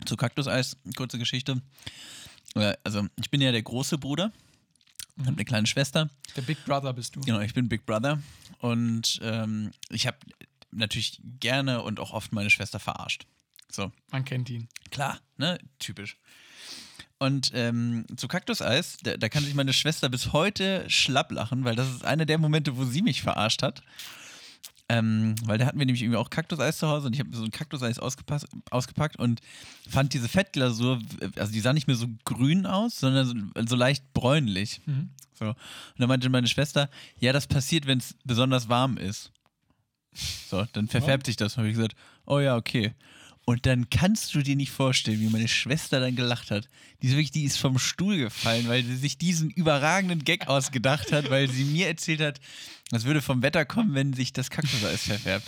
Zu Kaktuseis, kurze Geschichte. Also, ich bin ja der große Bruder. Ich habe eine kleine Schwester. Der Big Brother bist du. Genau, ich bin Big Brother. Und ähm, ich habe natürlich gerne und auch oft meine Schwester verarscht. So, Man kennt ihn. klar, ne? Typisch. Und ähm, zu Kaktuseis, da, da kann sich meine Schwester bis heute schlapp lachen, weil das ist einer der Momente, wo sie mich verarscht hat. Ähm, weil da hatten wir nämlich irgendwie auch Kaktuseis zu Hause und ich habe so ein Kaktuseis ausgepackt und fand diese Fettglasur, also die sah nicht mehr so grün aus, sondern so, so leicht bräunlich. Mhm. So. Und dann meinte meine Schwester, ja, das passiert, wenn es besonders warm ist. So, dann verfärbt sich das. Und habe ich gesagt, oh ja, okay. Und dann kannst du dir nicht vorstellen, wie meine Schwester dann gelacht hat. Die ist wirklich, die ist vom Stuhl gefallen, weil sie sich diesen überragenden Gag ausgedacht hat, weil sie mir erzählt hat, das würde vom Wetter kommen, wenn sich das Kaktuseis verfärbt.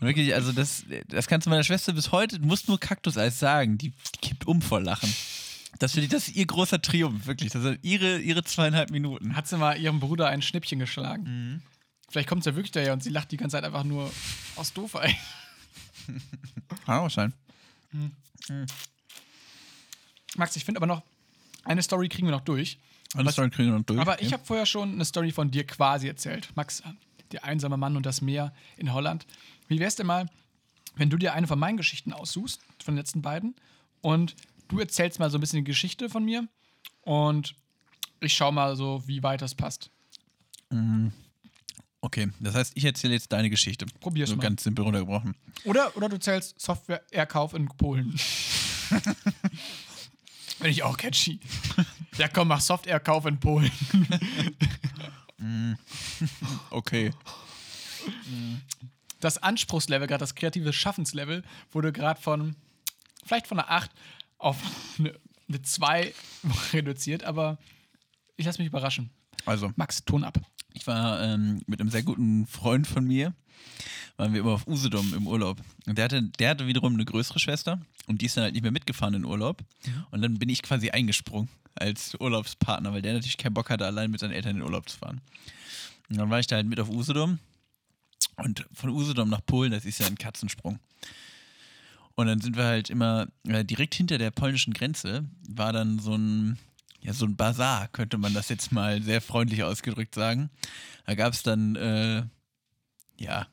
Und wirklich, also das, das kannst du meiner Schwester bis heute, du musst nur Kaktuseis sagen, die, die kippt um vor Lachen. Das finde ich, das ist ihr großer Triumph, wirklich. Das sind ihre, ihre zweieinhalb Minuten. Hat sie mal ihrem Bruder ein Schnippchen geschlagen. Mhm. Vielleicht kommt sie ja wirklich daher und sie lacht die ganze Zeit einfach nur aus Doofheit. Kann auch sein. Max, ich finde aber noch, eine Story kriegen wir noch durch. Alles Story kriegen wir noch durch. Aber ich habe vorher schon eine Story von dir quasi erzählt. Max, der einsame Mann und das Meer in Holland. Wie wär's denn mal, wenn du dir eine von meinen Geschichten aussuchst, von den letzten beiden, und du erzählst mal so ein bisschen die Geschichte von mir und ich schau mal so, wie weit das passt. Okay, das heißt, ich erzähle jetzt deine Geschichte. Probier's so mal. ganz simpel runtergebrochen. Oder, oder du zählst Software-Erkauf in Polen. Bin ich auch catchy. Ja, komm, mach Software-Kauf in Polen. Okay. Das Anspruchslevel, gerade das kreative Schaffenslevel, wurde gerade von vielleicht von einer 8 auf eine, eine 2 reduziert, aber ich lasse mich überraschen. Also, Max, Ton ab. Ich war ähm, mit einem sehr guten Freund von mir, waren wir immer auf Usedom im Urlaub. Und der hatte, der hatte wiederum eine größere Schwester und die ist dann halt nicht mehr mitgefahren in Urlaub. Und dann bin ich quasi eingesprungen als Urlaubspartner, weil der natürlich keinen Bock hatte, allein mit seinen Eltern in den Urlaub zu fahren. Und dann war ich da halt mit auf Usedom. Und von Usedom nach Polen, das ist ja ein Katzensprung. Und dann sind wir halt immer äh, direkt hinter der polnischen Grenze, war dann so ein, ja, so ein Bazar, könnte man das jetzt mal sehr freundlich ausgedrückt sagen. Da gab es dann, äh, ja,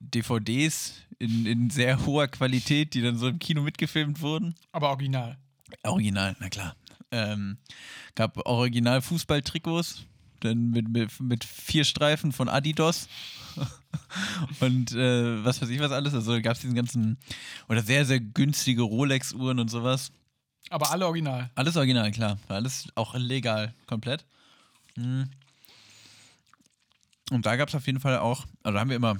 DVDs in, in sehr hoher Qualität, die dann so im Kino mitgefilmt wurden. Aber original. Original, na klar. Ähm, gab original Fußballtrikots, dann mit, mit, mit vier Streifen von Adidas und äh, was weiß ich was alles. Also gab es diesen ganzen, oder sehr, sehr günstige Rolex-Uhren und sowas. Aber alle original. Alles original, klar. War alles auch legal, komplett. Mhm. Und da gab es auf jeden Fall auch, also da haben wir immer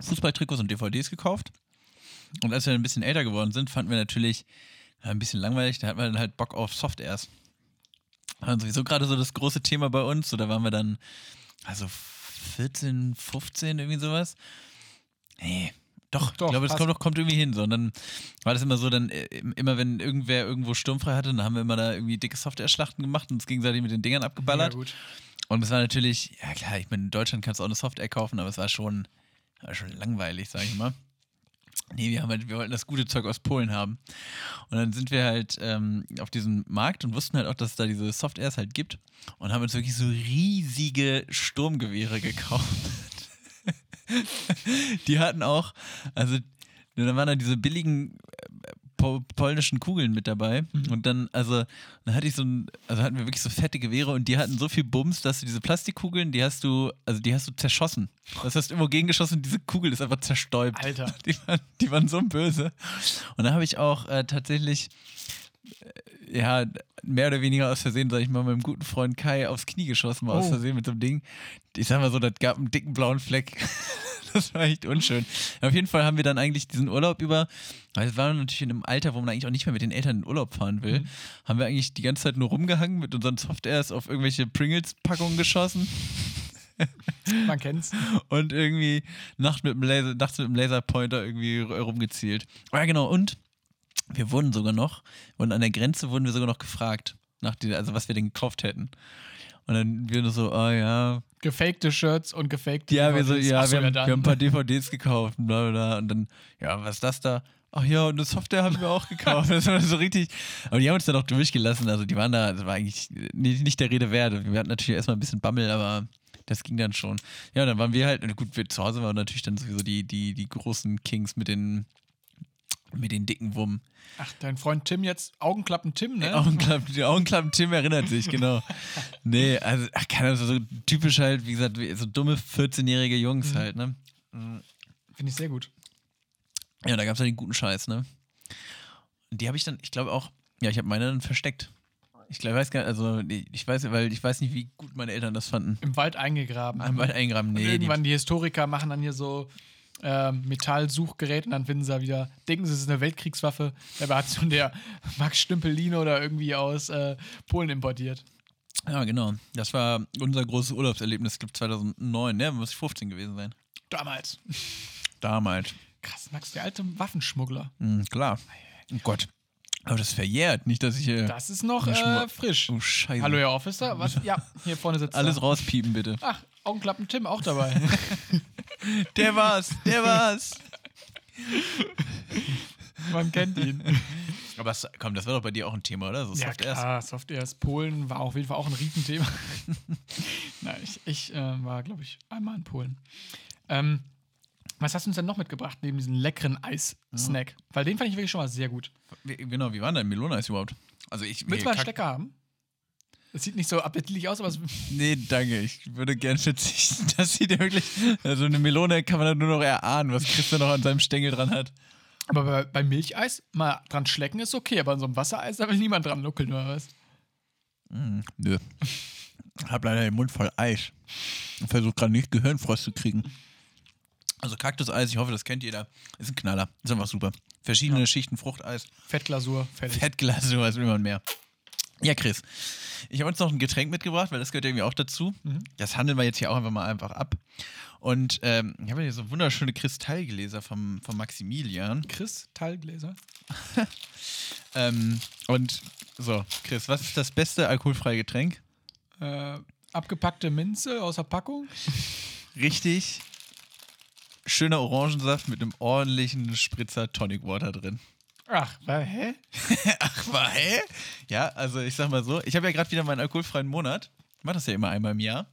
Fußballtrikots und DVDs gekauft. Und als wir ein bisschen älter geworden sind, fanden wir natürlich ein bisschen langweilig. Da hatten wir dann halt Bock auf Softairs. War dann sowieso gerade so das große Thema bei uns. So, da waren wir dann, also 14, 15, irgendwie sowas. Nee, doch, Doch, ich glaube, das kommt, kommt irgendwie hin. So. Und dann war das immer so, dann äh, immer wenn irgendwer irgendwo sturmfrei hatte, dann haben wir immer da irgendwie dicke Software-Schlachten gemacht und uns gegenseitig mit den Dingern abgeballert. Ja, gut. Und es war natürlich, ja klar, ich meine, in Deutschland kannst du auch eine Software kaufen, aber es war schon, war schon langweilig, sag ich mal. Nee, wir, haben halt, wir wollten das gute Zeug aus Polen haben. Und dann sind wir halt ähm, auf diesem Markt und wussten halt auch, dass es da diese Softwares halt gibt und haben uns wirklich so riesige Sturmgewehre gekauft. Die hatten auch, also da waren da diese billigen äh, po polnischen Kugeln mit dabei. Und dann, also, dann hatte ich so ein, also hatten wir wirklich so fette Gewehre und die hatten so viel Bums, dass du diese Plastikkugeln, die hast du, also die hast du zerschossen. Das hast du irgendwo gegengeschossen und diese Kugel ist einfach zerstäubt. Alter. Die waren, die waren so böse. Und da habe ich auch äh, tatsächlich, ja, mehr oder weniger aus Versehen, sag ich mal, meinem guten Freund Kai aufs Knie geschossen, mal aus Oh. Versehen mit so einem Ding. Ich sag mal so, das gab einen dicken blauen Fleck. das war echt unschön. Auf jeden Fall haben wir dann eigentlich diesen Urlaub über, weil wir waren natürlich in einem Alter, wo man eigentlich auch nicht mehr mit den Eltern in den Urlaub fahren will, haben wir eigentlich die ganze Zeit nur rumgehangen mit unseren Softwares auf irgendwelche Pringles-Packungen geschossen Man kennt's. und irgendwie nachts mit dem, Laser, nachts mit dem Laserpointer irgendwie rumgezielt. Ja, genau. Und wir wurden sogar noch, und an der Grenze wurden wir sogar noch gefragt, nach die, also was wir denn gekauft hätten. Und dann wir nur so, oh ja, Gefakte Shirts und gefakte ja, wir so, ja, Ach wir, haben, wir haben ein paar DVDs gekauft und bla bla. Und dann, ja, was ist das da? Ach ja, und eine Software haben wir auch gekauft. Das war so richtig. Aber die haben uns dann auch durchgelassen. Also die waren da, das war eigentlich nicht, nicht der Rede wert. Wir hatten natürlich erstmal ein bisschen Bammel, aber das ging dann schon. Ja, und dann waren wir halt, gut, wir zu Hause waren natürlich dann sowieso die, die, die großen Kings mit den Mit den dicken Wummen. Ach, dein Freund Tim jetzt, Augenklappen Tim, ne? Die Augenklappen, die Augenklappen Tim erinnert sich, genau. Nee, also, ach, keine Ahnung, so typisch halt, wie gesagt, so dumme 14-jährige Jungs halt, ne? Finde ich sehr gut. Ja, da gab es halt den guten Scheiß, ne? Und die habe ich dann, ich glaube auch, ja, ich habe meine dann versteckt. Ich glaube, weiß gar nicht, also ich weiß, weil ich weiß nicht, wie gut meine Eltern das fanden. Im Wald eingegraben. Einmal eingraben, Und nee. Die, irgendwann die Historiker machen dann hier so ähm, Metallsuchgerät und dann finden sie da wieder, denken sie, es ist eine Weltkriegswaffe. Dabei hat schon der Max Stümpelino oder irgendwie aus äh, Polen importiert. ja, genau. Das war unser großes Urlaubserlebnis, glaube 2009, ne? Muss ich 15 gewesen sein. Damals. Damals. Krass, Max, der alte Waffenschmuggler. Mhm, klar. Oh Gott. Aber das ist verjährt, nicht, dass ich hier. Das ist noch äh, frisch. oh, Scheiße. Hallo, Herr Officer. Was? Ja, hier vorne sitzt Alles er. rauspiepen, bitte. Ach, Augenklappen Tim auch dabei. Der war's, der war's. Man kennt ihn. Aber es- komm, das war doch bei dir auch ein Thema, oder? So ja, Soft klar, Soft erst. Polen war auf jeden Fall auch ein Riesenthema. Nein, ich, ich äh, war, glaube ich, einmal in Polen. Ähm, was hast du uns denn noch mitgebracht, neben diesem leckeren Eis-Snack? Weil den fand ich wirklich schon mal sehr gut. Wie, genau, wie war denn Melona überhaupt? Also ich. Willst du mal einen Stecker haben? Das sieht nicht so appetitlich aus, aber es, Nee, danke. Ich würde gern verzichten. Das sieht ja wirklich. Also eine Melone kann man dann nur noch erahnen, was Christian noch an seinem Stängel dran hat. aber bei, bei Milcheis mal dran schlecken ist okay, aber an so einem Wassereis, da will niemand dran nuckeln, oder was? Mm, nö. Hab leider den Mund voll Eis. Und versuche gerade nicht Gehirnfrost zu kriegen. Also Kaktuseis, ich hoffe, das kennt jeder. Ist ein Knaller. Ist einfach super. Verschiedene Schichten Fruchteis. Fettglasur, fertig. Fettglasur, was will man mehr? Ja, Chris. Ich habe uns noch ein Getränk mitgebracht, weil das gehört irgendwie auch dazu. Das handeln wir jetzt hier auch einfach mal einfach ab. Und ähm, ich habe hier so wunderschöne Kristallgläser vom, vom Maximilian. Chris, Teilgläser. Ähm, und so, Chris, was ist das beste alkoholfreie Getränk? Äh, abgepackte Minze aus der Packung. Richtig schöner Orangensaft mit einem ordentlichen Spritzer Tonic Water drin. Ach, wa- hä? Ach, war, hä? Ja, also ich sag mal so, ich habe ja gerade wieder meinen alkoholfreien Monat. Ich mache das ja immer einmal im Jahr.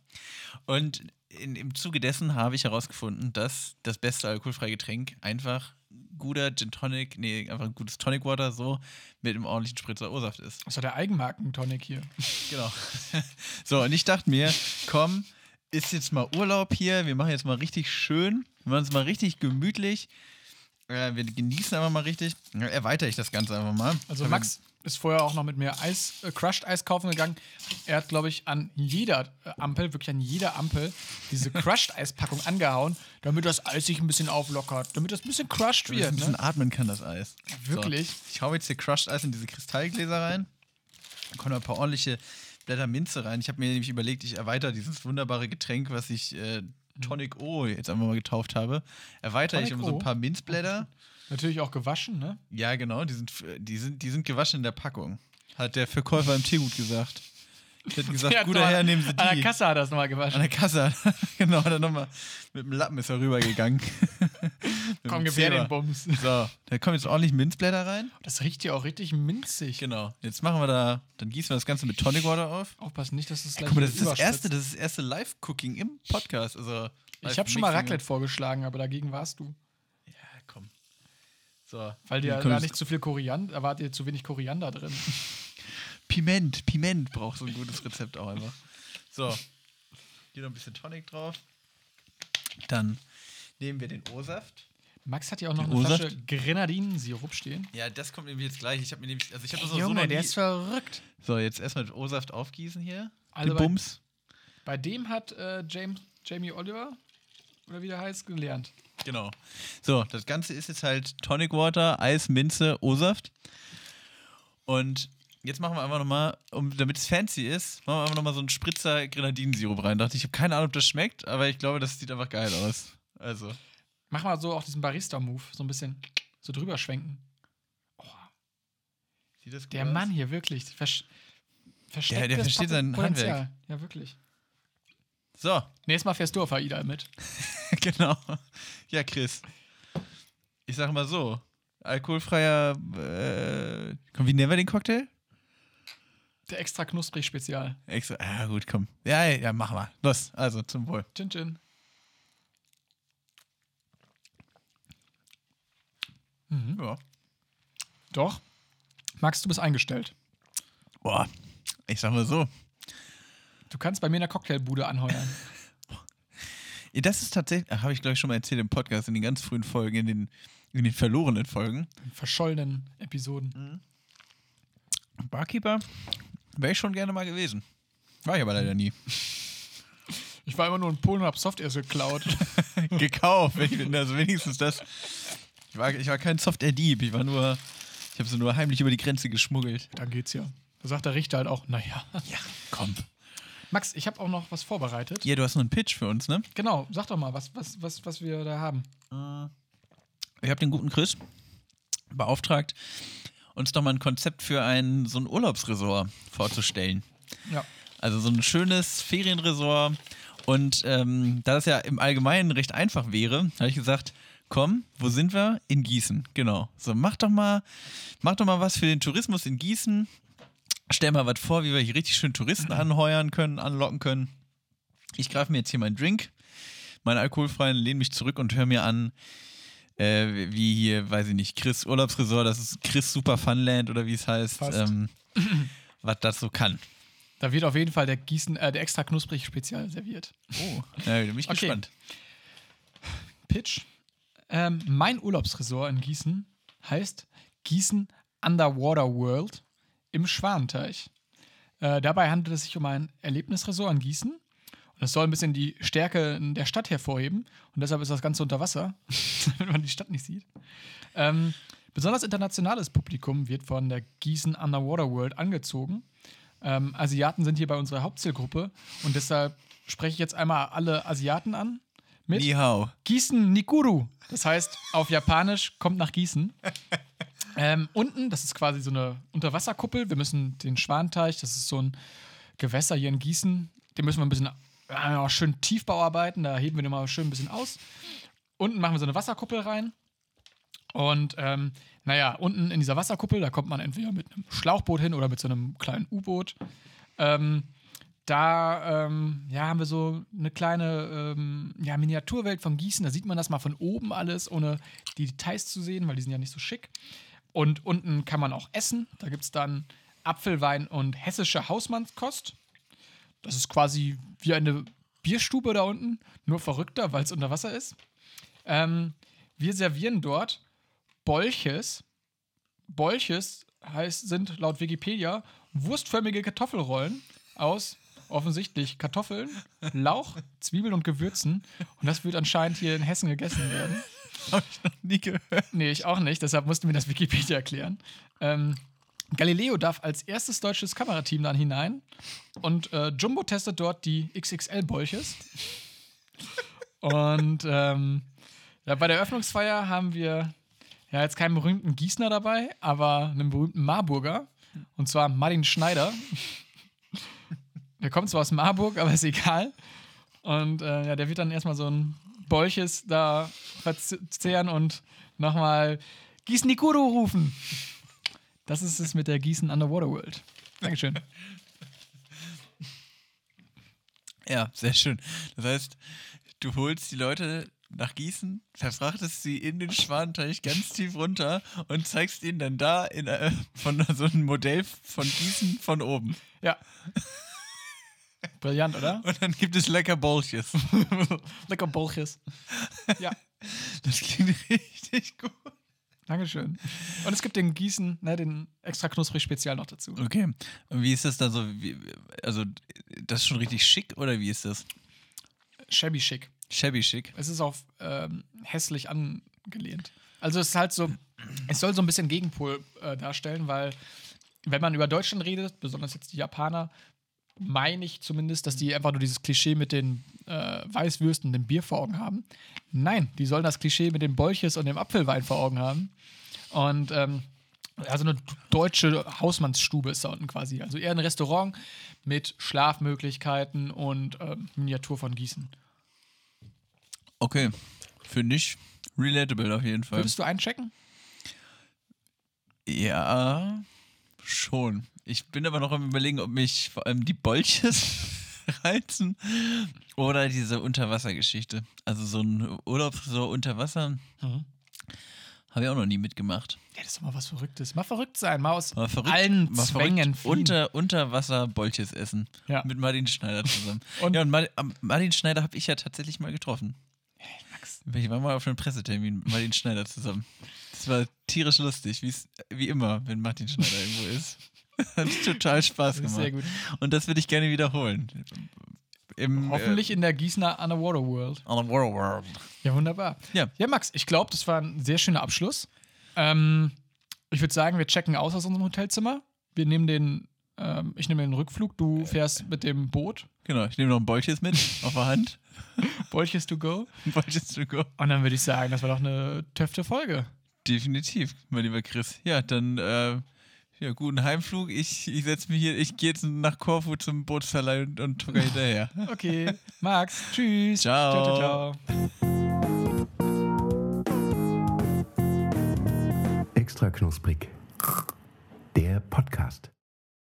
Und in, im Zuge dessen habe ich herausgefunden, dass das beste alkoholfreie Getränk einfach guter Gin Tonic, nee, einfach ein gutes Tonic Water so mit einem ordentlichen Spritzer O-Saft ist. Das war der Eigenmarkentonic hier. Genau. so, und ich dachte mir, komm, ist jetzt mal Urlaub hier, wir machen jetzt mal richtig schön, wir machen es mal richtig gemütlich. Äh, wir genießen einfach mal richtig. Ja, erweitere ich das Ganze einfach mal. Also Max ist vorher auch noch mit mir Eis, äh, Crushed Eis kaufen gegangen. Er hat, glaube ich, an jeder äh, Ampel, wirklich an jeder Ampel, diese Crushed Eis-Packung angehauen, damit das Eis sich ein bisschen auflockert, damit das ein bisschen crushed Damit wird. ein bisschen Ne? atmen kann, das Eis. wirklich? So, ich hau jetzt hier Crushed Eis in diese Kristallgläser rein. Da kommen ein paar ordentliche Blätter Minze rein. Ich habe mir nämlich überlegt, ich erweitere dieses wunderbare Getränk, was ich äh, Tonic O jetzt einfach mal getauft habe. Erweitere ich Tonic um so ein paar Minzblätter. Natürlich auch gewaschen, ne? Ja, genau, die sind, die, sind, die sind gewaschen in der Packung. Hat der Verkäufer im Teegut gesagt. Ich hätte gesagt, guter Herr, nehmen Sie die. An der Kasse hat er das nochmal An gewaschen. der Kasse. genau, hat er nochmal mit dem Lappen ist er rübergegangen. Komm, gib her den Bums. So, da kommen jetzt ordentlich Minzblätter rein. Das riecht ja auch richtig minzig. Genau. Jetzt machen wir da, dann gießen wir das Ganze mit Tonic Water auf. Aufpassen nicht, dass es gleich Guck mal, das ist das erste, das ist das erste Live-Cooking im Podcast. Also, Ich habe schon mal. Raclette vorgeschlagen, aber dagegen warst du. Ja, komm. So. Weil dir da nicht zu viel Koriander, da war dir zu wenig Koriander drin. Piment, Piment braucht so ein gutes Rezept auch einfach. So. Hier noch ein bisschen Tonic drauf. Dann nehmen wir den O-Saft. Max hat ja auch noch eine O-Saft? Flasche Grenadinensirup stehen. Ja, das kommt nämlich jetzt gleich. Ich habe mir nämlich, also ich habe das Ey, noch so noch Junge, der ist verrückt. So, jetzt erstmal den O-Saft aufgießen hier. Also den bei- Bums. Bei dem hat äh, James, Jamie Oliver, oder wie der heißt, gelernt. Genau. So, das Ganze ist jetzt halt Tonic Water, Eis, Minze, O-Saft. Und jetzt machen wir einfach nochmal, um, damit es fancy ist, machen wir einfach nochmal so einen Spritzer Grenadinensirup rein. Dachte ich, habe keine Ahnung, ob das schmeckt, aber ich glaube, das sieht einfach geil aus. Also, Mach mal so auch diesen Barista-Move, so ein bisschen so drüber schwenken. sieht das gut Der aus? Mann hier, wirklich. Vers versteckt Der- der versteht sein Potenzial. Ja, wirklich. So, Nächstes Mal fährst du auf AIDA mit. genau. Ja, Chris. Ich sag mal so, alkoholfreier, äh, komm, wie nennen wir den Cocktail? Der extra knusprig Spezial. Extra, ah, gut, komm. Ja, ja, mach mal. Los, also zum Wohl. Chin Chin. Ja. Doch. Max, du bist eingestellt. Boah, ich sag mal so. Du kannst bei mir in der Cocktailbude anheuern. Das ist tatsächlich, habe ich glaube ich schon mal erzählt im Podcast, in den ganz frühen Folgen, in den, in den verlorenen Folgen. In verschollenen Episoden. Barkeeper wäre ich schon gerne mal gewesen. War ich aber leider nie. Ich war immer nur in Polen und hab Soft erst geklaut. Gekauft. Ich bin also wenigstens das. Ich war, ich war kein Software-Dieb, ich war nur, ich habe sie nur heimlich über die Grenze geschmuggelt. Dann geht's ja. Da sagt der Richter halt auch, naja. Ja, komm. Max, ich habe auch noch was vorbereitet. Ja, du hast noch einen Pitch für uns, ne? Genau, sag doch mal, was, was, was, was wir da haben. Ich habe den guten Chris beauftragt, uns doch mal ein Konzept für ein so ein Urlaubsresort vorzustellen. Ja. Also so ein schönes Ferienresort. Und ähm, da das ja im Allgemeinen recht einfach wäre, habe ich gesagt, komm, wo sind wir? In Gießen, genau. So, mach doch mal, mach doch mal was für den Tourismus in Gießen. Stell mal was vor, wie wir hier richtig schön Touristen anheuern können, anlocken können. Ich greife mir jetzt hier meinen Drink, meinen alkoholfreien, lehne mich zurück und höre mir an, äh, wie hier, weiß ich nicht, Chris Urlaubsresort, das ist Chris Super Funland oder wie es heißt, ähm, was das so kann. Da wird auf jeden Fall der Gießen, äh, der extra knusprig Spezial serviert. Oh, ja, bin ich Okay. gespannt. Pitch. Ähm, mein Urlaubsresort in Gießen heißt Gießen Underwater World im Schwanenteich. Äh, dabei handelt es sich um ein Erlebnisresort in Gießen. Das soll ein bisschen die Stärke der Stadt hervorheben. Und deshalb ist das Ganze unter Wasser, damit man die Stadt nicht sieht. Ähm, besonders internationales Publikum wird von der Gießen Underwater World angezogen. Ähm, Asiaten sind hier bei unserer Hauptzielgruppe. Und deshalb spreche ich jetzt einmal alle Asiaten an. Mit Ni hao. Gießen Nikuru. Das heißt, auf Japanisch kommt nach Gießen. Ähm, unten, das ist quasi so eine Unterwasserkuppel. Wir müssen den Schwanteich, das ist so ein Gewässer hier in Gießen, den müssen wir ein bisschen auch schön Tiefbau arbeiten. Da heben wir den mal schön ein bisschen aus. Unten machen wir so eine Wasserkuppel rein. Und ähm, naja, unten in dieser Wasserkuppel, da kommt man entweder mit einem Schlauchboot hin oder mit so einem kleinen U-Boot. Ähm, da ähm, ja, haben wir so eine kleine ähm, ja, Miniaturwelt von Gießen. Da sieht man das mal von oben alles, ohne die Details zu sehen, weil die sind ja nicht so schick. Und unten kann man auch essen. Da gibt es dann Apfelwein und hessische Hausmannskost. Das ist quasi wie eine Bierstube da unten, nur verrückter, weil es unter Wasser ist. Ähm, wir servieren dort Bolches. Bolches heißt, sind laut Wikipedia wurstförmige Kartoffelrollen aus offensichtlich Kartoffeln, Lauch, Zwiebeln und Gewürzen. Und das wird anscheinend hier in Hessen gegessen werden. Hab ich noch nie gehört. Nee, ich auch nicht, deshalb musste mir das Wikipedia erklären. Ähm, Galileo darf als erstes deutsches Kamerateam dann hinein und äh, Jumbo testet dort die XXL-Bolches. Und ähm, ja, bei der Eröffnungsfeier haben wir ja jetzt keinen berühmten Gießner dabei, aber einen berühmten Marburger. Und zwar Martin Schneider. Der kommt zwar aus Marburg, aber ist egal. Und äh, ja, der wird dann erstmal so ein Bolches da verzehren und nochmal Gießen rufen. Das ist es mit der Gießen Underwater World. Dankeschön. Ja, sehr schön. Das heißt, du holst die Leute nach Gießen, verfrachtest sie in den Schwanenteich ganz tief runter und zeigst ihnen dann da in, äh, von so einem Modell von Gießen von oben. Ja. Brillant, oder? Und dann gibt es lecker Bolches. Lecker Bolches. Ja, Das klingt richtig gut. Dankeschön. Und es gibt den Gießen, ne, den extra knusprig Spezial noch dazu. Okay. Und wie ist das da so? Wie, also, das ist schon richtig schick oder wie ist das? Shabby schick. Shabby schick. Es ist auf ähm, hässlich angelehnt. Also es ist halt so, es soll so ein bisschen Gegenpol äh, darstellen, weil wenn man über Deutschland redet, besonders jetzt die Japaner, meine ich zumindest, dass die einfach nur dieses Klischee mit den äh, Weißwürsten und dem Bier vor Augen haben. Nein, die sollen das Klischee mit den Bolches und dem Apfelwein vor Augen haben. Und ähm, also eine deutsche Hausmannsstube ist da unten quasi. Also eher ein Restaurant mit Schlafmöglichkeiten und ähm, Miniatur von Gießen. Okay. Finde ich relatable auf jeden Fall. Würdest du einchecken? Ja, schon. Ich bin aber noch am überlegen, ob mich vor allem die Bolches reizen oder diese Unterwassergeschichte. Also so ein Urlaub so unter Wasser Mhm. Habe ich auch noch nie mitgemacht. Ja, das ist doch mal was Verrücktes. Mal verrückt sein, mal aus Mal verrückt, allen mal Zwängen fliehen. unter, unter Wasser Bolches essen. Ja. Mit Martin Schneider zusammen. Und- ja, und Martin Schneider habe ich ja tatsächlich mal getroffen. Max. Ich war mal auf einem Pressetermin mit Martin Schneider zusammen. Das war tierisch lustig, wie immer, wenn Martin Schneider irgendwo ist. Hat total Spaß gemacht. sehr gut. Und das würde ich gerne wiederholen. Im, Hoffentlich in der Gießener Underwater World. Äh, the World. Ja, wunderbar. Ja. Ja, Max, ich glaube, das war ein sehr schöner Abschluss. Ähm, ich würde sagen, wir checken aus aus unserem Hotelzimmer. Wir nehmen den, ähm, ich nehme den Rückflug, du fährst mit dem Boot. Genau, ich nehme noch ein Bolches mit auf der Hand. Bolches to go. Bolches to go. Und dann würde ich sagen, das war doch eine töfte Folge. Definitiv, mein lieber Chris. Ja, dann äh, ja, guten Heimflug. Ich, ich setze mich hier, ich gehe jetzt nach Korfu zum Bootsverleih und, und tucker hinterher. Okay, Max, tschüss. Ciao. ciao, ciao. Extra knusprig. Der Podcast.